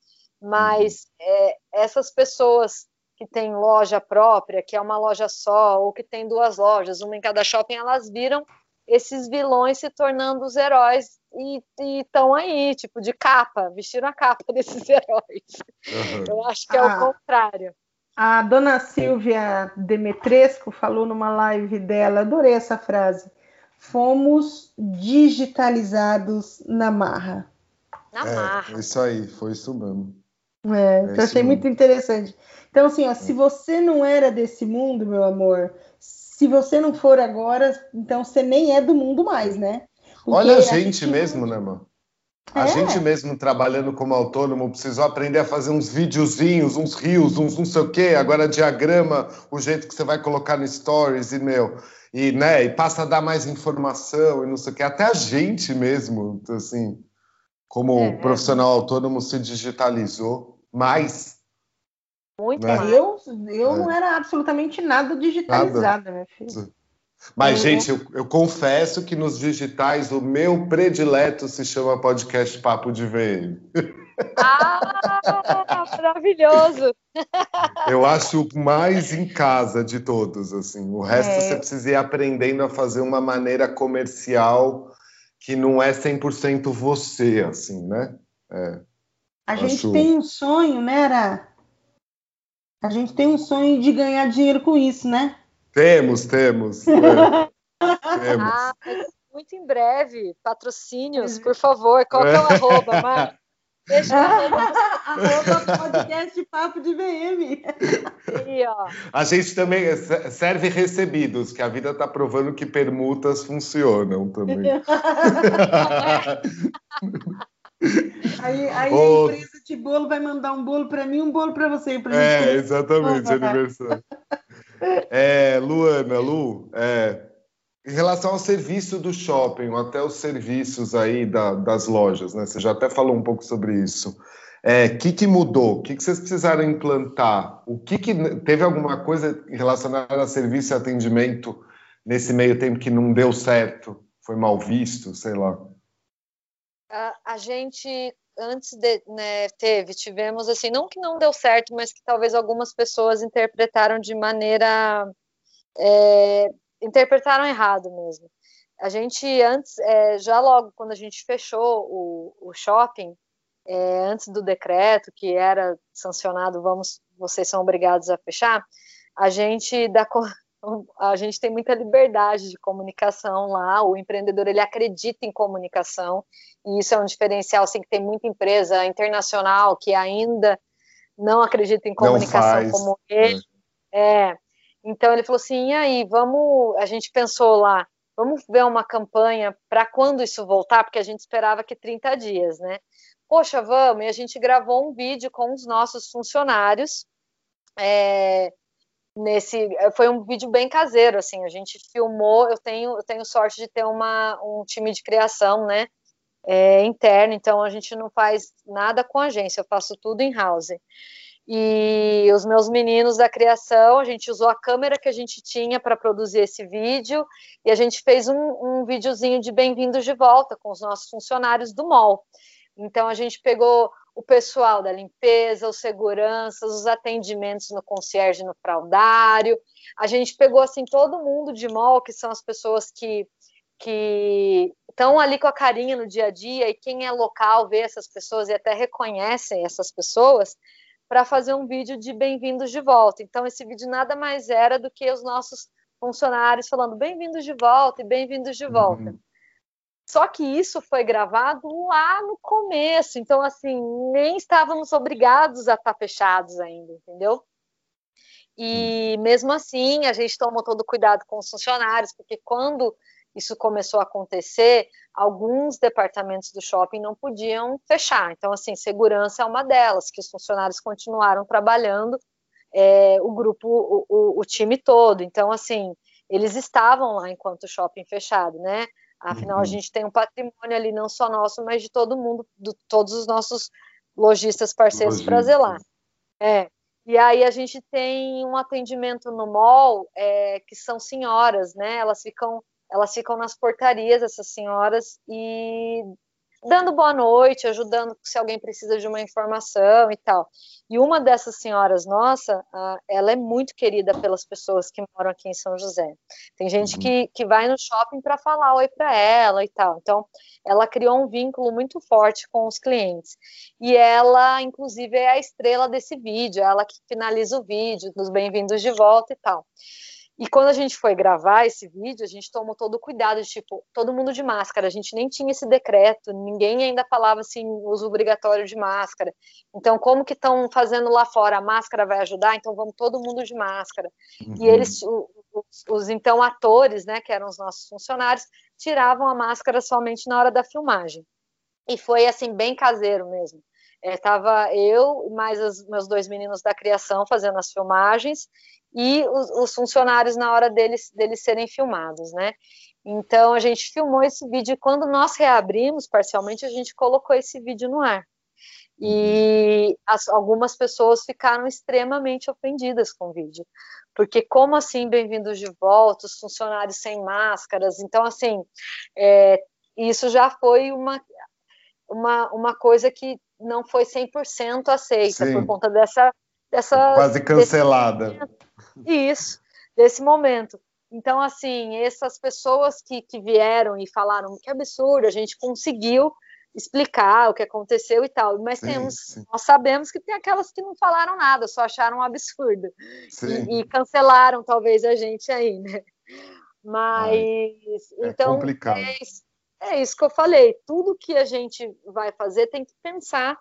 Mas uhum. é, essas pessoas que têm loja própria, que é uma loja só, ou que tem duas lojas, uma em cada shopping, elas viram esses vilões se tornando os heróis e estão aí, tipo, de capa, vestiram a capa desses heróis. Uhum. Eu acho que é ah, o contrário. A dona Silvia Demetresco falou numa live dela, adorei essa frase. Fomos digitalizados na marra. Na é, marra. Isso aí, foi isso mesmo. É, é achei muito interessante. Então, assim, ó, se você não era desse mundo, meu amor, se você não for agora, então você nem é do mundo mais, né? Porque Olha a gente, mesmo, né, mano? A é. gente mesmo trabalhando como autônomo precisou aprender a fazer uns videozinhos, uns rios, uns não sei o quê, agora diagrama o jeito que você vai colocar no stories e meu, e né, e passa a dar mais informação e não sei o quê. Até a gente mesmo, assim, como é. profissional autônomo se digitalizou mais. Muito né? Eu, eu é. não era absolutamente nada digitalizada, nada. minha filha. Mas, uhum. gente, eu, eu, confesso que nos digitais o meu predileto se chama podcast Papo de VM. Ah, maravilhoso! Eu acho o mais em casa de todos, assim. O resto é. você precisa ir aprendendo a fazer uma maneira comercial que não é 100% você, assim, né? É. A acho... gente tem um sonho, né, Ara? A gente tem um sonho de ganhar dinheiro com isso, né? Temos, temos. É. temos. Ah, muito em breve, patrocínios, por favor. Qual é o arroba, Mar? Deixa arroba podcast Papo de VM. Aí, ó. A gente também serve recebidos, que a vida está provando que permutas funcionam também. Aí, aí a empresa de bolo vai mandar um bolo para mim, um bolo para você. Pra é, exatamente, aniversário. É, Luana, Lu, é, em relação ao serviço do shopping, até os serviços aí da, das lojas, né? Você já até falou um pouco sobre isso. O é, que, que mudou? O que, que vocês precisaram implantar? O que, que teve alguma coisa relacionada a serviço e atendimento nesse meio tempo que não deu certo? Foi mal visto, sei lá. A, a gente antes de, né, teve, tivemos assim, não que não deu certo, mas que talvez algumas pessoas interpretaram de maneira é, interpretaram errado mesmo. A gente antes, é, já logo quando a gente fechou o, o shopping, é, antes do decreto que era sancionado, vamos, vocês são obrigados a fechar, a gente da a gente tem muita liberdade de comunicação lá, o empreendedor ele acredita em comunicação, e isso é um diferencial, assim, que tem muita empresa internacional que ainda não acredita em comunicação como ele. É. é. Então ele falou assim, e aí, vamos, a gente pensou lá, vamos ver uma campanha para quando isso voltar, porque a gente esperava que 30 dias, né? Poxa, vamos, e a gente gravou um vídeo com os nossos funcionários, é, nesse eh, foi um vídeo bem caseiro assim a gente filmou eu tenho eu tenho sorte de ter uma um time de criação né é, interno então a gente não faz nada com agência eu faço tudo em house e os meus meninos da criação a gente usou a câmera que a gente tinha para produzir esse vídeo e a gente fez um, um videozinho de bem-vindos de volta com os nossos funcionários do mall. Então a gente pegou o pessoal da limpeza, os seguranças, os atendimentos no concierge no fraudário. A gente pegou assim todo mundo de mall, que são as pessoas que que estão ali com a carinha no dia a dia e quem é local vê essas pessoas e até reconhecem essas pessoas para fazer um vídeo de bem-vindos de volta. Então esse vídeo nada mais era do que os nossos funcionários falando bem-vindos de volta e bem-vindos de volta. Uhum. Só que isso foi gravado lá no começo, então assim, nem estávamos obrigados a estar fechados ainda, entendeu? E mesmo assim, a gente tomou todo cuidado com os funcionários, porque quando isso começou a acontecer, alguns departamentos do shopping não podiam fechar. Então, assim, segurança é uma delas, que os funcionários continuaram trabalhando, é, o grupo, o, o, o time todo. Então, assim, eles estavam lá enquanto o shopping fechado, né? Afinal, uhum. a gente tem um patrimônio ali, não só nosso, mas de todo mundo, de todos os nossos lojistas parceiros para zelar. É. E aí a gente tem um atendimento no mall é, que são senhoras, né? Elas ficam, elas ficam nas portarias, essas senhoras, e dando boa noite, ajudando se alguém precisa de uma informação e tal. E uma dessas senhoras nossa, ela é muito querida pelas pessoas que moram aqui em São José. Tem gente uhum. que, que vai no shopping para falar oi para ela e tal. Então, ela criou um vínculo muito forte com os clientes. E ela, inclusive, é a estrela desse vídeo, ela que finaliza o vídeo, dos bem-vindos de volta e tal. E quando a gente foi gravar esse vídeo, a gente tomou todo o cuidado de, tipo, todo mundo de máscara. A gente nem tinha esse decreto, ninguém ainda falava assim, uso obrigatório de máscara. Então, como que estão fazendo lá fora? A máscara vai ajudar? Então, vamos todo mundo de máscara. Uhum. E eles, os, os, então atores, né, que eram os nossos funcionários, tiravam a máscara somente na hora da filmagem. E foi assim bem caseiro mesmo. Estava é, eu mais os meus dois meninos da criação fazendo as filmagens e os, os, funcionários na hora deles, deles serem filmados, né? Então a gente filmou esse vídeo e quando nós reabrimos parcialmente a gente colocou esse vídeo no ar. E uhum. as, algumas pessoas ficaram extremamente ofendidas com o vídeo, porque como assim bem-vindos de volta, os funcionários sem máscaras, então assim é, isso já foi uma, uma, uma coisa que não foi 100% aceita Sim. por conta dessa dessa quase cancelada. Isso, desse momento. Então, assim, essas pessoas que, que vieram e falaram que absurdo, a gente conseguiu explicar o que aconteceu e tal, mas sim, temos, sim. nós sabemos que tem aquelas que não falaram nada, só acharam um absurdo e, e, cancelaram talvez a gente aí, né? Mas Ai, é então é, é isso que eu falei. Tudo que a gente vai fazer tem que pensar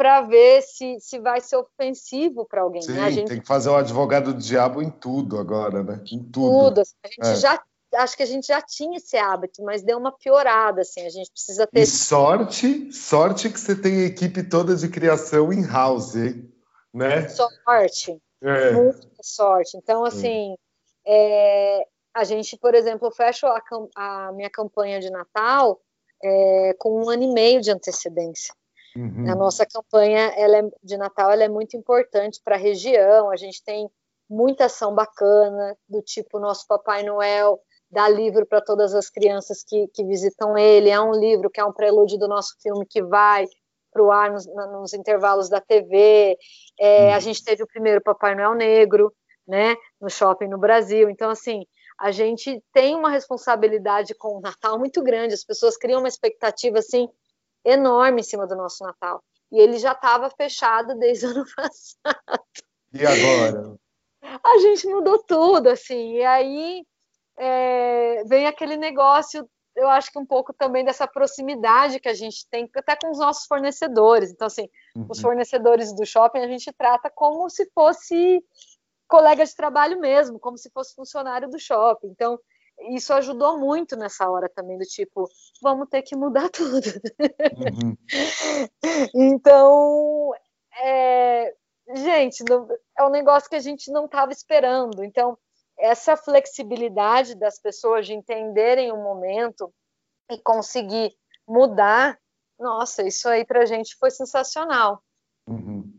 para ver se, se vai ser ofensivo para alguém. Sim, né? a gente... tem que fazer o advogado do diabo em tudo agora, né? Em tudo. Tudo. A gente é. já acho que a gente já tinha esse hábito, mas deu uma piorada, assim, a gente precisa ter... E sorte, sorte que você tem a equipe toda de criação in-house, né? Sorte, é. muita sorte. Então, assim, é, a gente, por exemplo, fecha a, a minha campanha de Natal é, com um ano e meio de antecedência. Uhum. A nossa campanha ela é, de Natal ela é muito importante para a região. A gente tem muita ação bacana, do tipo nosso Papai Noel dá livro para todas as crianças que, que visitam ele. É um livro que é um prelúdio do nosso filme que vai para o ar nos, nos, intervalos da TV. É, uhum. A gente teve o primeiro Papai Noel Negro, né, no shopping no Brasil. Então, assim, a gente tem uma responsabilidade com o Natal muito grande. As pessoas criam uma expectativa assim enorme em cima do nosso Natal. E ele já estava fechado desde o ano passado. E agora? A gente mudou tudo, assim. E aí é, vem aquele negócio, eu acho que um pouco também dessa proximidade que a gente tem até com os nossos fornecedores. Então, assim, uhum. os fornecedores do shopping a gente trata como se fosse colega de trabalho mesmo, como se fosse funcionário do shopping. Então, isso ajudou muito nessa hora também, do tipo, vamos ter que mudar tudo. Uhum. então, é, gente, é um negócio que a gente não estava esperando. Então, essa flexibilidade das pessoas de entenderem o momento e conseguir mudar, nossa, isso aí para a gente foi sensacional. Uhum.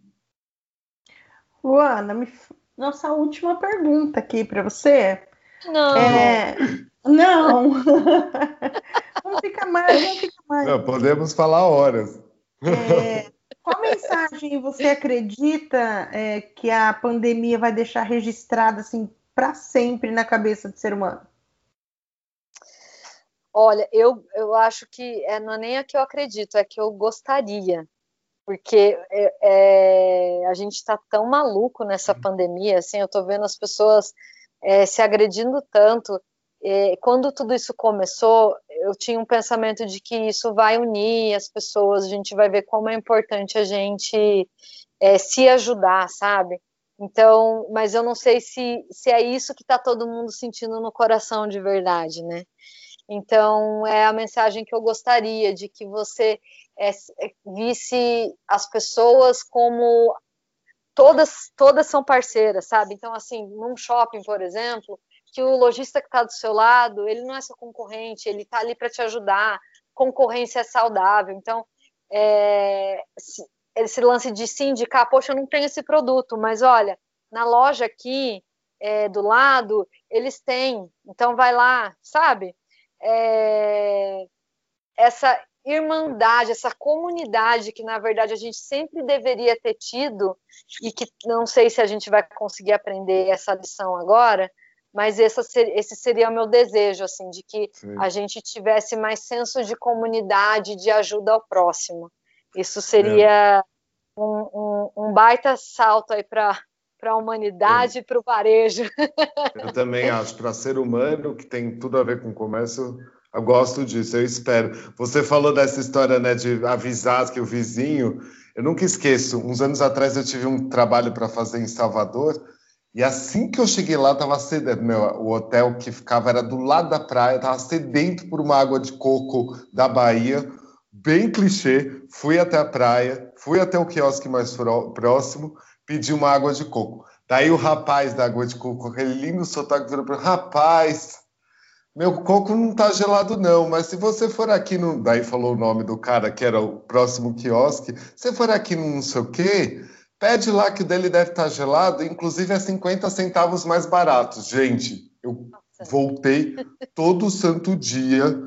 Luana, me... nossa última pergunta aqui para você não. É... Não. vamos ficar mais, vamos ficar mais. Não, podemos falar horas. É... Qual mensagem você acredita é, que a pandemia vai deixar registrada assim para sempre na cabeça do ser humano? Olha, eu, eu acho que é, não é nem a que eu acredito, é que eu gostaria, porque é, é a gente está tão maluco nessa uhum. pandemia, assim, eu estou vendo as pessoas é, se agredindo tanto. É, quando tudo isso começou, eu tinha um pensamento de que isso vai unir as pessoas, a gente vai ver como é importante a gente é, se ajudar, sabe? Então, mas eu não sei se, se é isso que está todo mundo sentindo no coração de verdade, né? Então, é a mensagem que eu gostaria de que você é, visse as pessoas como todas todas são parceiras, sabe? Então, assim, num shopping, por exemplo, que o lojista que está do seu lado, ele não é seu concorrente, ele está ali para te ajudar. Concorrência é saudável. Então, é, esse lance de se indicar, poxa, eu não tenho esse produto, mas olha, na loja aqui é, do lado, eles têm, então vai lá, sabe? É, essa irmandade, essa comunidade que na verdade a gente sempre deveria ter tido e que não sei se a gente vai conseguir aprender essa lição agora, mas essa, esse seria o meu desejo, assim, de que Sim. a gente tivesse mais senso de comunidade, de ajuda ao próximo. Isso seria é. um, um, um, baita salto aí para para a humanidade e para o varejo. Eu também acho, para ser humano, que tem tudo a ver com comércio, eu gosto disso, eu espero. Você falou dessa história né, de avisar que o vizinho. Eu nunca esqueço, uns anos atrás eu tive um trabalho para fazer em Salvador, e assim que eu cheguei lá, estava sedento. Meu, o hotel que ficava era do lado da praia, estava sedento por uma água de coco da Bahia. bem clichê, fui até a praia, fui até o quiosque mais próximo, pedi uma água de coco. Daí o rapaz da água de coco, aquele lindo sotaque, virou para rapaz, meu coco não tá gelado não, mas se você for aqui no... Daí falou o nome do cara, que era o próximo quiosque. Se for aqui no não sei o quê, pede lá que o dele deve estar tá gelado, inclusive é 50 centavos mais barato. Gente, eu voltei todo santo dia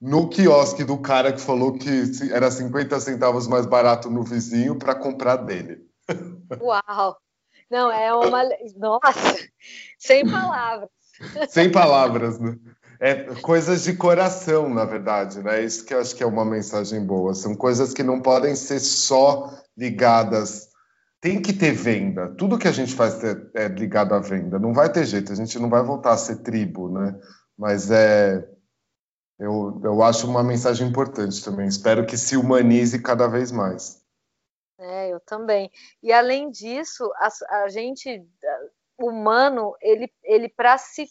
no quiosque do cara que falou que era 50 centavos mais barato no vizinho para comprar dele. Uau! Não, é uma. Nossa! Sem palavras. Sem palavras, né? É coisas de coração, na verdade, né? Isso que eu acho que é uma mensagem boa. São coisas que não podem ser só ligadas. Tem que ter venda. Tudo que a gente faz é, é ligado à venda. Não vai ter jeito. A gente não vai voltar a ser tribo, né? Mas é eu, eu acho uma mensagem importante também. Espero que se humanize cada vez mais. É, eu também. E além disso, a, a gente humano, ele, ele para se,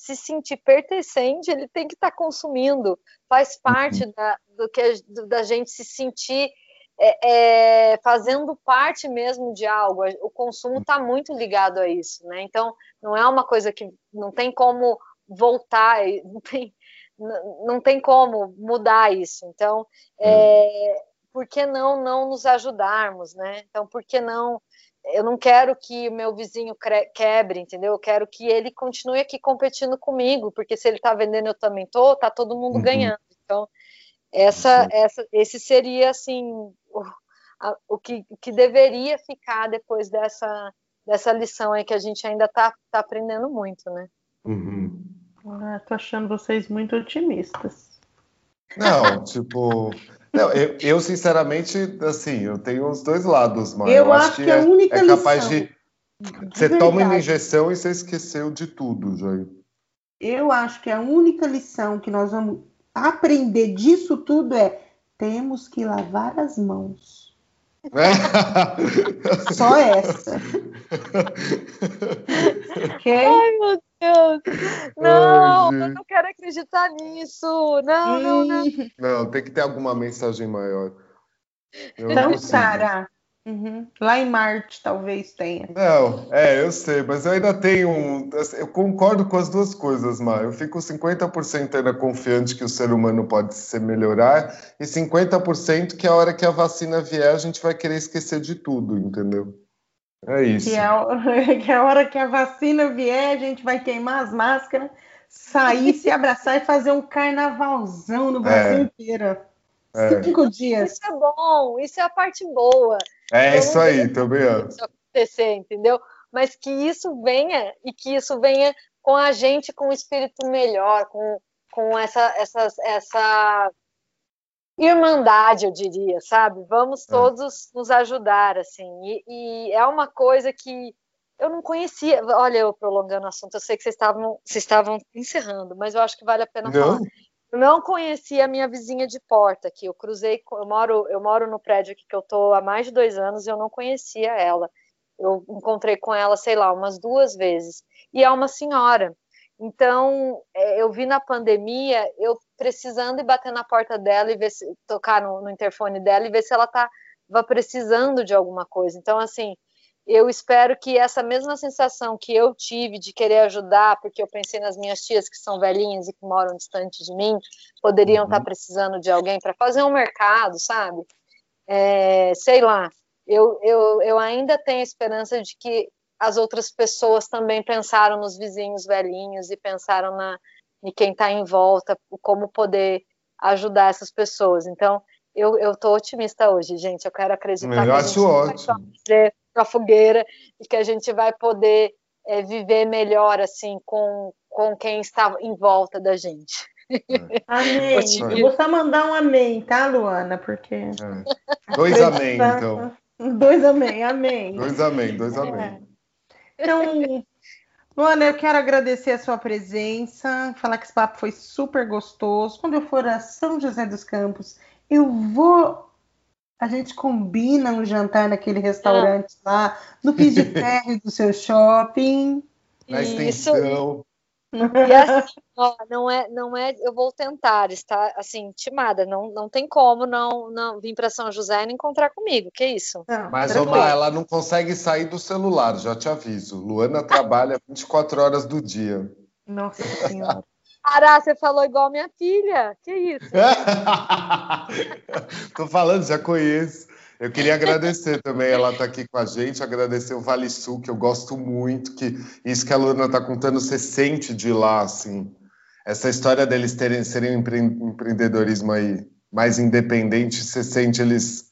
se sentir pertencente, ele tem que estar tá consumindo. Faz parte uhum. da, do que do, da gente se sentir é, é, fazendo parte mesmo de algo. O consumo está muito ligado a isso, né? Então, não é uma coisa que não tem como voltar, não tem, não tem como mudar isso. Então, é, hum. por que não não nos ajudarmos, né? Então, por que não? Eu não quero que o meu vizinho quebre, entendeu? Eu quero que ele continue aqui competindo comigo, porque se ele está vendendo, eu também tô, tá todo mundo uhum. ganhando. Então, essa, essa, esse seria assim o, a, o, que, que deveria ficar depois dessa dessa lição aí que a gente ainda está tá aprendendo muito, né? Uhum. Ah, tô achando vocês muito otimistas. Não, tipo. Não, eu, eu, sinceramente, assim, eu tenho os dois lados, mas eu, eu acho, que, que é, a única é capaz lição, de. Você verdade. toma uma injeção e você esqueceu de tudo, Jair. Eu acho que a única lição que nós vamos aprender disso tudo é temos que lavar as mãos. Só essa. ok? Ai, meu Deus! Não, eu não quero acreditar nisso! Não, não, não. Não, tem que ter alguma mensagem maior. Eu então, Sara, uhum. lá em Marte talvez tenha. Não, é, eu sei, mas eu ainda tenho um. Assim, eu concordo com as duas coisas, Mar. Eu fico 50% ainda confiante que o ser humano pode se melhorar e 50% que a hora que a vacina vier a gente vai querer esquecer de tudo, entendeu? É isso. Que, é, que a hora que a vacina vier, a gente vai queimar as máscaras, sair, se abraçar e fazer um carnavalzão no Brasil é. inteiro. É. Cinco dias. Isso é bom, isso é a parte boa. É isso aí, também Isso acontecer, entendeu? Mas que isso venha e que isso venha com a gente com um espírito melhor, com, com essa, essa, essa irmandade, eu diria, sabe? Vamos é. todos é. nos ajudar, assim. E, e, é uma coisa que eu não conhecia. Olha, eu prolongando o assunto, eu sei que vocês estavam, vocês estavam encerrando, mas eu acho que vale a pena não. falar. Eu não conhecia a minha vizinha de porta aqui. Eu cruzei, eu moro, eu moro no prédio aqui que eu tô há mais de dois anos e eu não conhecia ela. Eu encontrei com ela, sei lá, umas duas vezes. E é uma senhora. Então, é, eu vi na pandemia, eu precisando e bater na porta dela e ver se tocar no, no interfone dela e ver se ela estava precisando de alguma coisa. Então, assim, eu espero que essa mesma sensação que eu tive de querer ajudar, porque eu pensei nas minhas tias que são velhinhas e que moram distante de mim, poderiam estar uhum. tá precisando de alguém para fazer um mercado, sabe? É, sei lá, eu, eu, eu ainda tenho esperança de que as outras pessoas também pensaram nos vizinhos velhinhos e pensaram na em quem está em volta, como poder ajudar essas pessoas. Então, eu estou otimista hoje, gente. Eu quero acreditar eu que a gente ótimo. vai a fogueira e que a gente vai poder é, viver melhor assim com, com quem está em volta da gente. É. Amém. Eu vou só mandar um amém, tá, Luana? Porque. É. Dois amém, então. Dois amém, amém. Dois amém, dois amém. Então, Luana, eu quero agradecer a sua presença, falar que esse papo foi super gostoso. Quando eu for a São José dos Campos, eu vou. A gente combina um jantar naquele restaurante ah. lá, no piso de terra do seu shopping. Na extensão. E assim, ó, não é, não é, eu vou tentar estar assim, intimada, não, não tem como não, não vir para São José e não encontrar comigo, que isso? Não, Mas, Omar, ela não consegue sair do celular, já te aviso. Luana trabalha 24 horas do dia. Nossa Senhora. Ará, você falou igual minha filha. Que isso? Tô falando, já conheço. Eu queria agradecer também, ela está aqui com a gente, agradecer o Vale Sul, que eu gosto muito, que isso que a Luna está contando, você sente de lá, assim, essa história deles terem, serem um empre, empreendedorismo aí mais independente, você sente eles,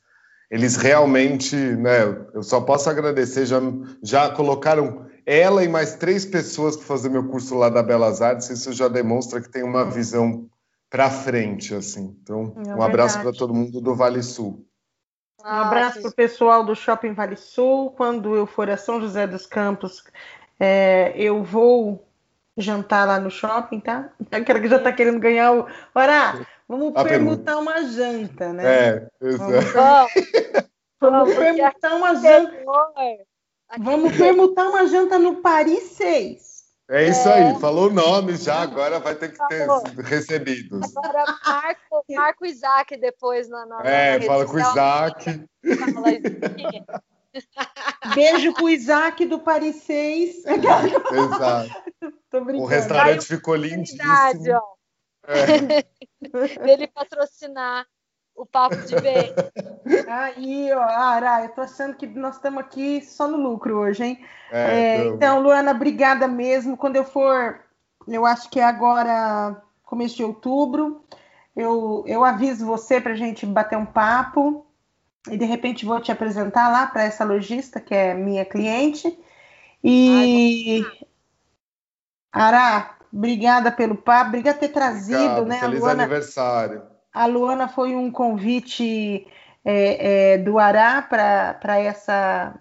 eles realmente, né, eu só posso agradecer, já, já colocaram ela e mais três pessoas para fazer meu curso lá da Belas Artes, isso já demonstra que tem uma visão para frente, assim. Então, é um abraço para todo mundo do Vale Sul. Um abraço para o pessoal do Shopping Vale Sul. Quando eu for a São José dos Campos, é, eu vou jantar lá no shopping, tá? Aquela que já está querendo ganhar o. Ora, vamos a permutar pergunta. uma janta, né? É, exato. Vamos, vamos permutar uma janta. Vamos permutar uma janta no Paris 6. É isso é. aí, falou o nome já, agora vai ter que ter recebidos. Agora marco, marco o Isaac depois na, na É, na fala com o Isaac. Beijo pro Isaac do Paris 6. Exato. O restaurante ficou lindíssimo. É. Ele patrocinar o papo de bem. Aí, ó, Ara, eu tô achando que nós estamos aqui só no lucro hoje, hein? É, é, então, Luana, obrigada mesmo. Quando eu for, eu acho que é agora, começo de outubro, eu, eu aviso você para a gente bater um papo e de repente vou te apresentar lá para essa lojista que é minha cliente. E Ai, Ara, obrigada pelo papo, obrigada por ter trazido, Obrigado, né? Feliz Luana, aniversário. A Luana foi um convite é, é, do Ará para essa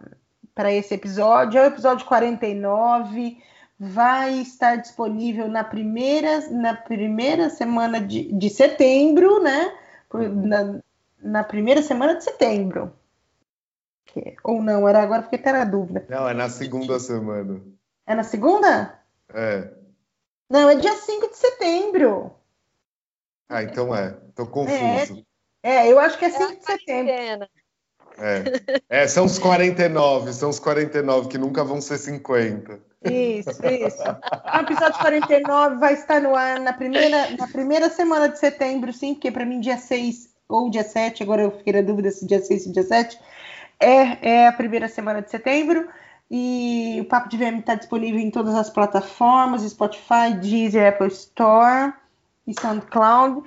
para esse episódio. É o episódio 49. Vai estar disponível na primeira, na primeira semana de, de setembro, né? Na, na primeira semana de setembro. Ou não, era agora porque até na dúvida. Não, é na segunda semana. É na segunda? É. Não, é dia 5 de setembro. Ah, então é. Tô confuso. É, é eu acho que é 5 de setembro. É. é, são os 49, são os 49 que nunca vão ser 50. Isso, isso. O episódio 49 vai estar no ar na primeira, na primeira semana de setembro, sim, porque para mim dia 6 ou dia 7, agora eu fiquei na dúvida se dia 6 ou dia 7, é, é a primeira semana de setembro. E o Papo de VM está disponível em todas as plataformas, Spotify, Deezer, Apple Store e SoundCloud.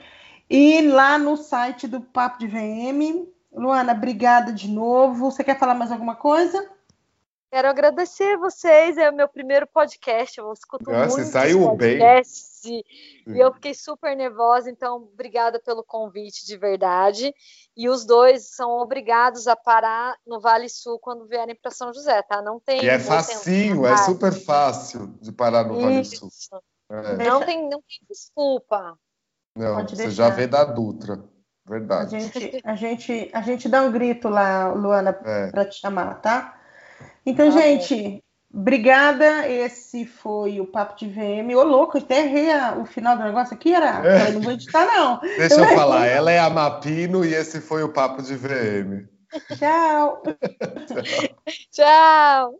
E lá no site do Papo de VM. Luana, obrigada de novo. Você quer falar mais alguma coisa? Quero agradecer vocês, é o meu primeiro podcast, eu escuto Nossa, muito saiu bem. E, e eu fiquei super nervosa, então obrigada pelo convite de verdade. E os dois são obrigados a parar no Vale Sul quando vierem para São José, tá? Não tem. E é facinho, é super fácil de parar no Vale Sul. É. Não, tem, não tem desculpa. Não, Pode você deixar. já vê da Dutra. Verdade. A gente, a gente, a gente dá um grito lá, Luana, é. para te chamar, tá? Então, tá gente, obrigada. Esse foi o Papo de VM. Ô, louco, eu até errei o final do negócio aqui, era? É. Eu não vou editar, não. Deixa eu, eu falar, ela é a Mapino e esse foi o Papo de VM. Tchau. Tchau.